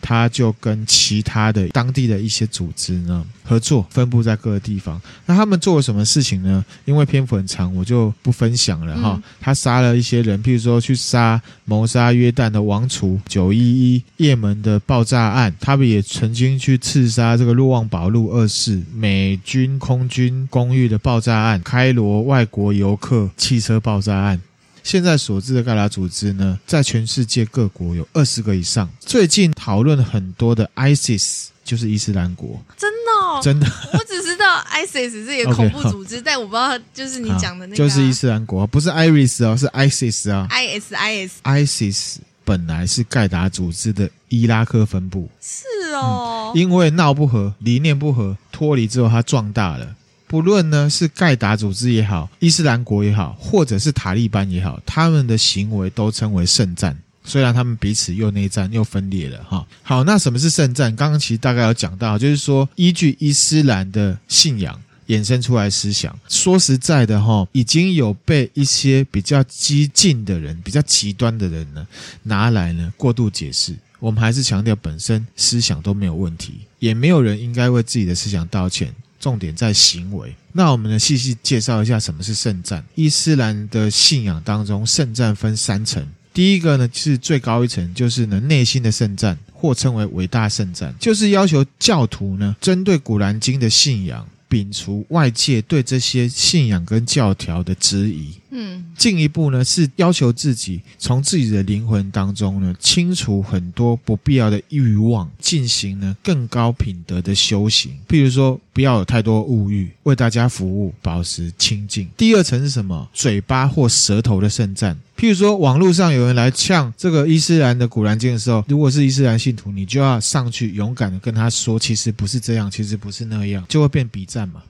S1: 他就跟其他的当地的一些组织呢合作，分布在各个地方。那他们做了什么事情呢？因为篇幅很长，我就不分享了哈。他杀了一些人，譬如说去杀谋杀约旦的王储，九一一也门的爆炸案，他们也曾经去刺杀这个路望堡路二世美军空军公寓的爆炸案，开罗外国游客汽车爆炸案。现在所知的盖达组织呢，在全世界各国有二十个以上。最近讨论很多的 ISIS 就是伊斯兰国，
S2: 真的哦，
S1: 真的，
S2: 我只知道 ISIS 是一个恐怖组织，但我不知道就是你讲的那个，
S1: 就是伊斯兰国，不是 IRIS 哦，是 ISIS 啊
S2: ，IS IS
S1: ISIS 本来是盖达组织的伊拉克分部，
S2: 是哦，
S1: 因为闹不和，理念不合，脱离之后它壮大了。不论呢是盖达组织也好，伊斯兰国也好，或者是塔利班也好，他们的行为都称为圣战。虽然他们彼此又内战又分裂了哈。好，那什么是圣战？刚刚其实大概有讲到，就是说依据伊斯兰的信仰衍生出来思想。说实在的哈，已经有被一些比较激进的人、比较极端的人呢拿来呢过度解释。我们还是强调本身思想都没有问题，也没有人应该为自己的思想道歉。重点在行为。那我们呢，细细介绍一下什么是圣战。伊斯兰的信仰当中，圣战分三层。第一个呢是最高一层，就是呢内心的圣战，或称为伟大圣战，就是要求教徒呢针对古兰经的信仰，摒除外界对这些信仰跟教条的质疑。嗯，进一步呢是要求自己从自己的灵魂当中呢清除很多不必要的欲望，进行呢更高品德的修行。譬如说，不要有太多物欲，为大家服务，保持清净。第二层是什么？嘴巴或舌头的圣战。譬如说，网络上有人来呛这个伊斯兰的古兰经的时候，如果是伊斯兰信徒，你就要上去勇敢的跟他说，其实不是这样，其实不是那样，就会变比战嘛。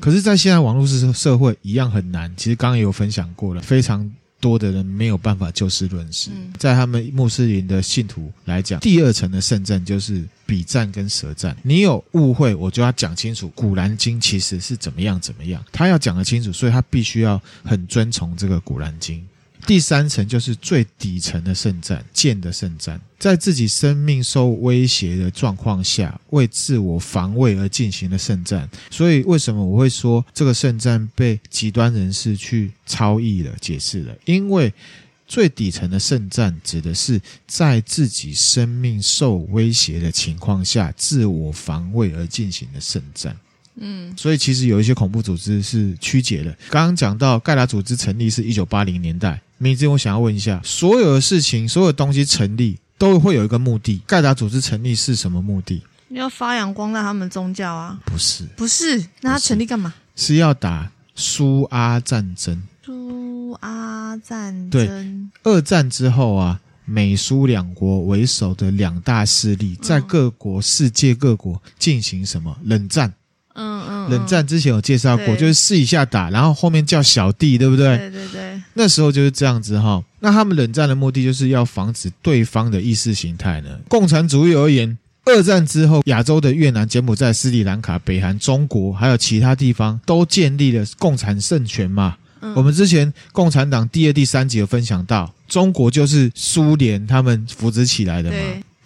S1: 可是，在现在网络社社会一样很难。其实刚刚也有分享过了，非常多的人没有办法就事论事。在他们穆斯林的信徒来讲，第二层的圣战就是笔战跟舌战。你有误会，我就要讲清楚，古兰经其实是怎么样怎么样。他要讲得清楚，所以他必须要很遵从这个古兰经。第三层就是最底层的圣战，剑的圣战，在自己生命受威胁的状况下，为自我防卫而进行的圣战。所以，为什么我会说这个圣战被极端人士去超译了、解释了？因为最底层的圣战指的是在自己生命受威胁的情况下，自我防卫而进行的圣战。嗯，所以其实有一些恐怖组织是曲解的。刚刚讲到盖达组织成立是一九八零年代，明志，我想要问一下，所有的事情，所有东西成立都会有一个目的。盖达组织成立是什么目的？
S2: 你要发扬光大他们宗教啊？
S1: 不是，
S2: 不是，那他成立干嘛？
S1: 是，是要打苏阿战争。
S2: 苏阿战争。
S1: 对，二战之后啊，美苏两国为首的两大势力在各国、世界各国进行什么冷战？冷战之前有介绍过，就是试一下打，然后后面叫小弟，对不对？
S2: 对对对，
S1: 那时候就是这样子哈。那他们冷战的目的就是要防止对方的意识形态呢。共产主义而言，二战之后，亚洲的越南、柬埔寨、斯里兰卡、北韩、中国还有其他地方都建立了共产政权嘛。嗯、我们之前共产党第二、第三集有分享到，中国就是苏联他们扶植起来的嘛。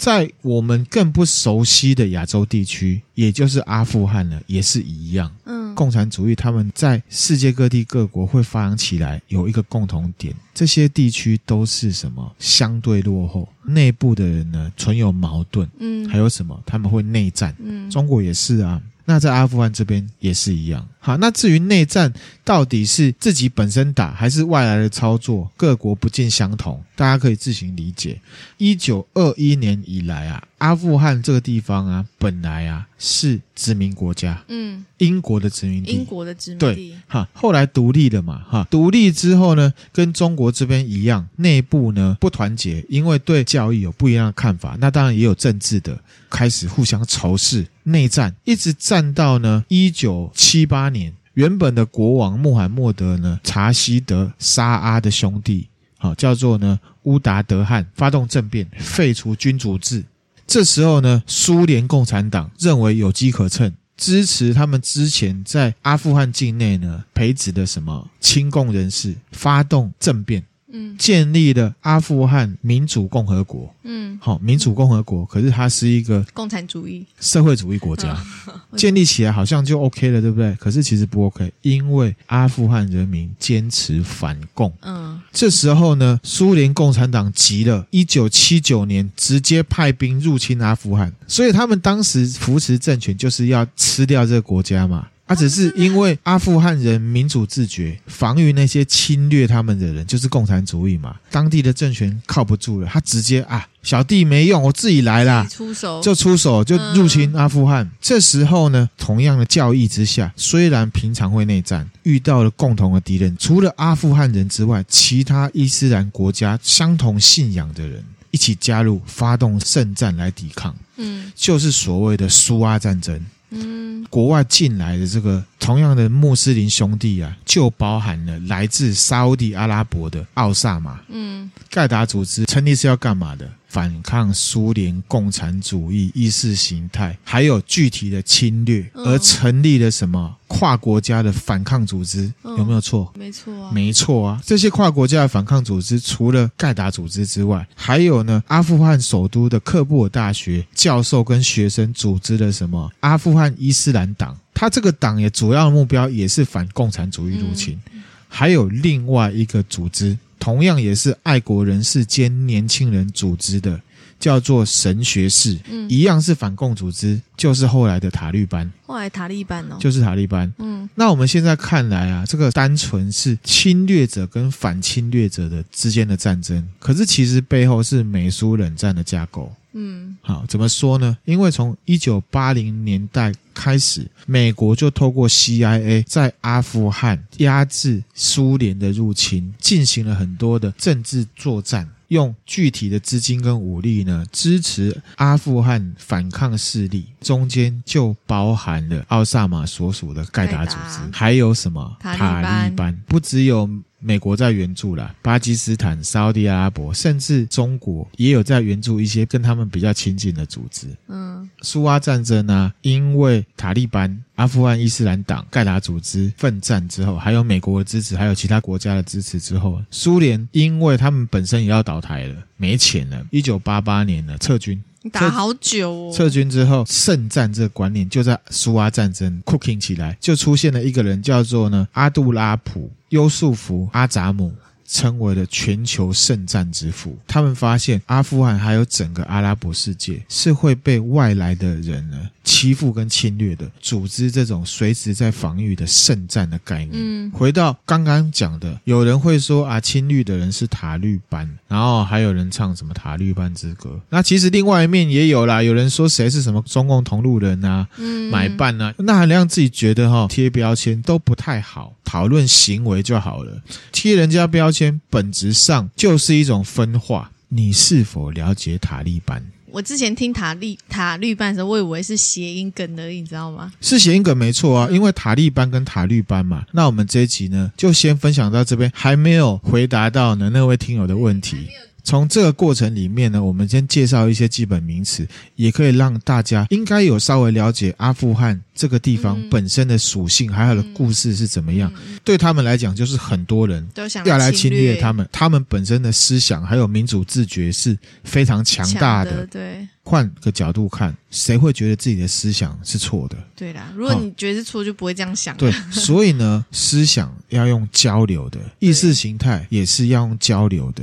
S1: 在我们更不熟悉的亚洲地区，也就是阿富汗呢，也是一样。嗯，共产主义他们在世界各地各国会发扬起来，有一个共同点，这些地区都是什么？相对落后，内部的人呢存有矛盾。嗯，还有什么？他们会内战。嗯，中国也是啊。那在阿富汗这边也是一样。好，那至于内战到底是自己本身打，还是外来的操作，各国不尽相同，大家可以自行理解。一九二一年以来啊，阿富汗这个地方啊，本来啊是殖民国家，嗯，英国的殖民地，
S2: 英国的殖民地，
S1: 对，哈，后来独立了嘛，哈，独立之后呢，跟中国这边一样，内部呢不团结，因为对教育有不一样的看法，那当然也有政治的，开始互相仇视。内战一直战到呢一九七八年，原本的国王穆罕默德呢查希德沙阿的兄弟，好叫做呢乌达德汗发动政变，废除君主制。这时候呢，苏联共产党认为有机可乘，支持他们之前在阿富汗境内呢培植的什么亲共人士，发动政变。嗯，建立了阿富汗民主共和国。嗯，好，民主共和国，可是它是一个
S2: 共产主义
S1: 社会主义国家，建立起来好像就 OK 了，对不对？可是其实不 OK，因为阿富汗人民坚持反共。嗯，这时候呢，苏联共产党急了，一九七九年直接派兵入侵阿富汗，所以他们当时扶持政权就是要吃掉这个国家嘛。啊，只是因为阿富汗人民主自觉，防御那些侵略他们的人，就是共产主义嘛。当地的政权靠不住了，他直接啊，小弟没用，我自己来啦，
S2: 出手
S1: 就出手就入侵阿富汗。嗯、这时候呢，同样的教义之下，虽然平常会内战，遇到了共同的敌人，除了阿富汗人之外，其他伊斯兰国家相同信仰的人一起加入，发动圣战来抵抗。嗯，就是所谓的苏阿战争。嗯，国外进来的这个同样的穆斯林兄弟啊，就包含了来自沙乌地阿拉伯的奥萨马。嗯，盖达组织成立是要干嘛的？反抗苏联共产主义意识形态，还有具体的侵略，而成立了什么跨国家的反抗组织？有没有错？
S2: 没错啊，
S1: 没错啊！这些跨国家的反抗组织，除了盖达组织之外，还有呢，阿富汗首都的喀布尔大学教授跟学生组织的什么阿富汗伊斯兰党？他这个党也主要的目标也是反共产主义入侵。还有另外一个组织。同样也是爱国人士兼年轻人组织的，叫做神学士，嗯，一样是反共组织，就是后来的塔利班。
S2: 后来塔利班哦，
S1: 就是塔利班。嗯，那我们现在看来啊，这个单纯是侵略者跟反侵略者的之间的战争，可是其实背后是美苏冷战的架构。嗯，好，怎么说呢？因为从一九八零年代开始，美国就透过 CIA 在阿富汗压制苏联的入侵，进行了很多的政治作战，用具体的资金跟武力呢支持阿富汗反抗势力，中间就包含了奥萨马所属的盖达组织，还有什么塔利班，不只有。美国在援助了巴基斯坦、沙地阿拉伯，甚至中国也有在援助一些跟他们比较亲近的组织。嗯，苏阿战争呢，因为塔利班、阿富汗伊斯兰党、盖达组织奋战之后，还有美国的支持，还有其他国家的支持之后，苏联因为他们本身也要倒台了，没钱了，一九八八年呢撤军。
S2: 打好久哦！
S1: 撤军之后，圣战这个观念就在苏阿战争 cooking 起来，就出现了一个人，叫做呢阿杜拉普·优素福·阿扎姆。称为了全球圣战之父。他们发现阿富汗还有整个阿拉伯世界是会被外来的人呢欺负跟侵略的，组织这种随时在防御的圣战的概念。嗯，回到刚刚讲的，有人会说啊，侵略的人是塔利班，然后还有人唱什么塔利班之歌。那其实另外一面也有啦，有人说谁是什么中共同路人啊，嗯，买办啊，那还让自己觉得哈贴标签都不太好，讨论行为就好了，贴人家标签。本质上就是一种分化。你是否了解塔利班？
S2: 我之前听塔利塔利班的时候，我以为是谐音梗而已，你知道吗？
S1: 是谐音梗没错啊，因为塔利班跟塔利班嘛。那我们这一集呢，就先分享到这边，还没有回答到呢那位听友的问题。从这个过程里面呢，我们先介绍一些基本名词，也可以让大家应该有稍微了解阿富汗这个地方本身的属性，还有的故事是怎么样。对他们来讲，就是很多人要来侵略他们，他们本身的思想还有民主自觉是非常强大的。对，换个角度看，谁会觉得自己的思想是错的？
S2: 对啦，如果你觉得是错，就不会这样想。
S1: 对，所以呢，思想要用交流的，意识形态也是要用交流的。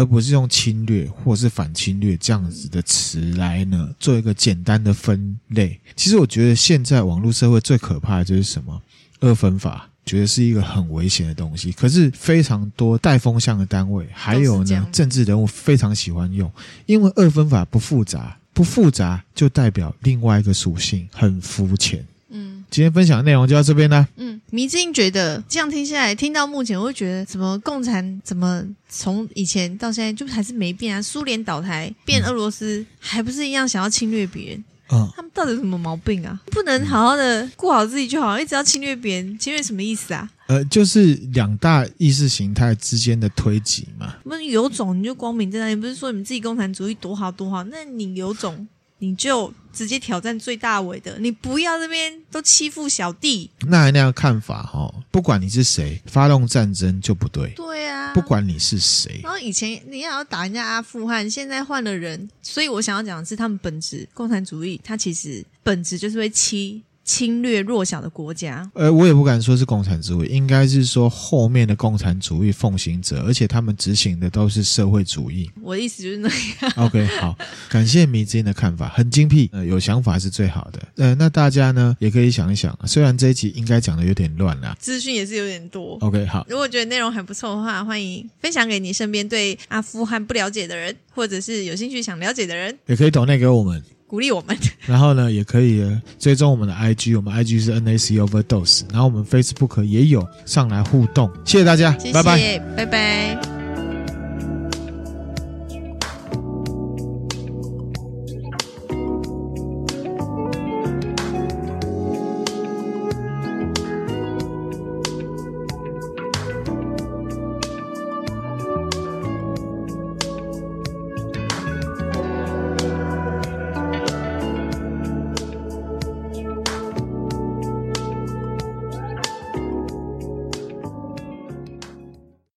S1: 而不是用侵略或是反侵略这样子的词来呢做一个简单的分类。其实我觉得现在网络社会最可怕的就是什么？二分法，觉得是一个很危险的东西。可是非常多带风向的单位，还有呢政治人物非常喜欢用，因为二分法不复杂，不复杂就代表另外一个属性很肤浅。今天分享的内容就到这边啦。嗯，
S2: 迷之音觉得这样听下来，听到目前，我会觉得怎么共产怎么从以前到现在就还是没变啊？苏联倒台变俄罗斯，嗯、还不是一样想要侵略别人？嗯，他们到底有什么毛病啊？不能好好的顾好自己就好，一直要侵略别人，侵略什么意思啊？
S1: 呃，就是两大意识形态之间的推挤嘛。
S2: 不是有种你就光明正大，你不是说你们自己共产主义多好多好？那你有种？你就直接挑战最大尾的，你不要这边都欺负小弟。
S1: 那那样看法哈，不管你是谁，发动战争就不对。
S2: 对啊，
S1: 不管你是谁。
S2: 然后以前你要打人家阿富汗，现在换了人，所以我想要讲的是，他们本质共产主义，它其实本质就是会欺。侵略弱小的国家。
S1: 呃，我也不敢说是共产主义，应该是说后面的共产主义奉行者，而且他们执行的都是社会主义。
S2: 我的意思就是那样。
S1: OK，好，感谢迷之音的看法，很精辟，呃，有想法是最好的。呃，那大家呢也可以想一想，虽然这一集应该讲的有点乱啦，
S2: 资讯也是有点多。
S1: OK，好，
S2: 如果觉得内容还不错的话，欢迎分享给你身边对阿富汗不了解的人，或者是有兴趣想了解的人，
S1: 也可以抖内给我们。
S2: 鼓励我们，
S1: 然后呢，也可以追踪我们的 IG，我们 IG 是 NAC Overdose，然后我们 Facebook 也有上来互动，谢谢大家，
S2: 谢谢，
S1: 拜拜，
S2: 拜拜。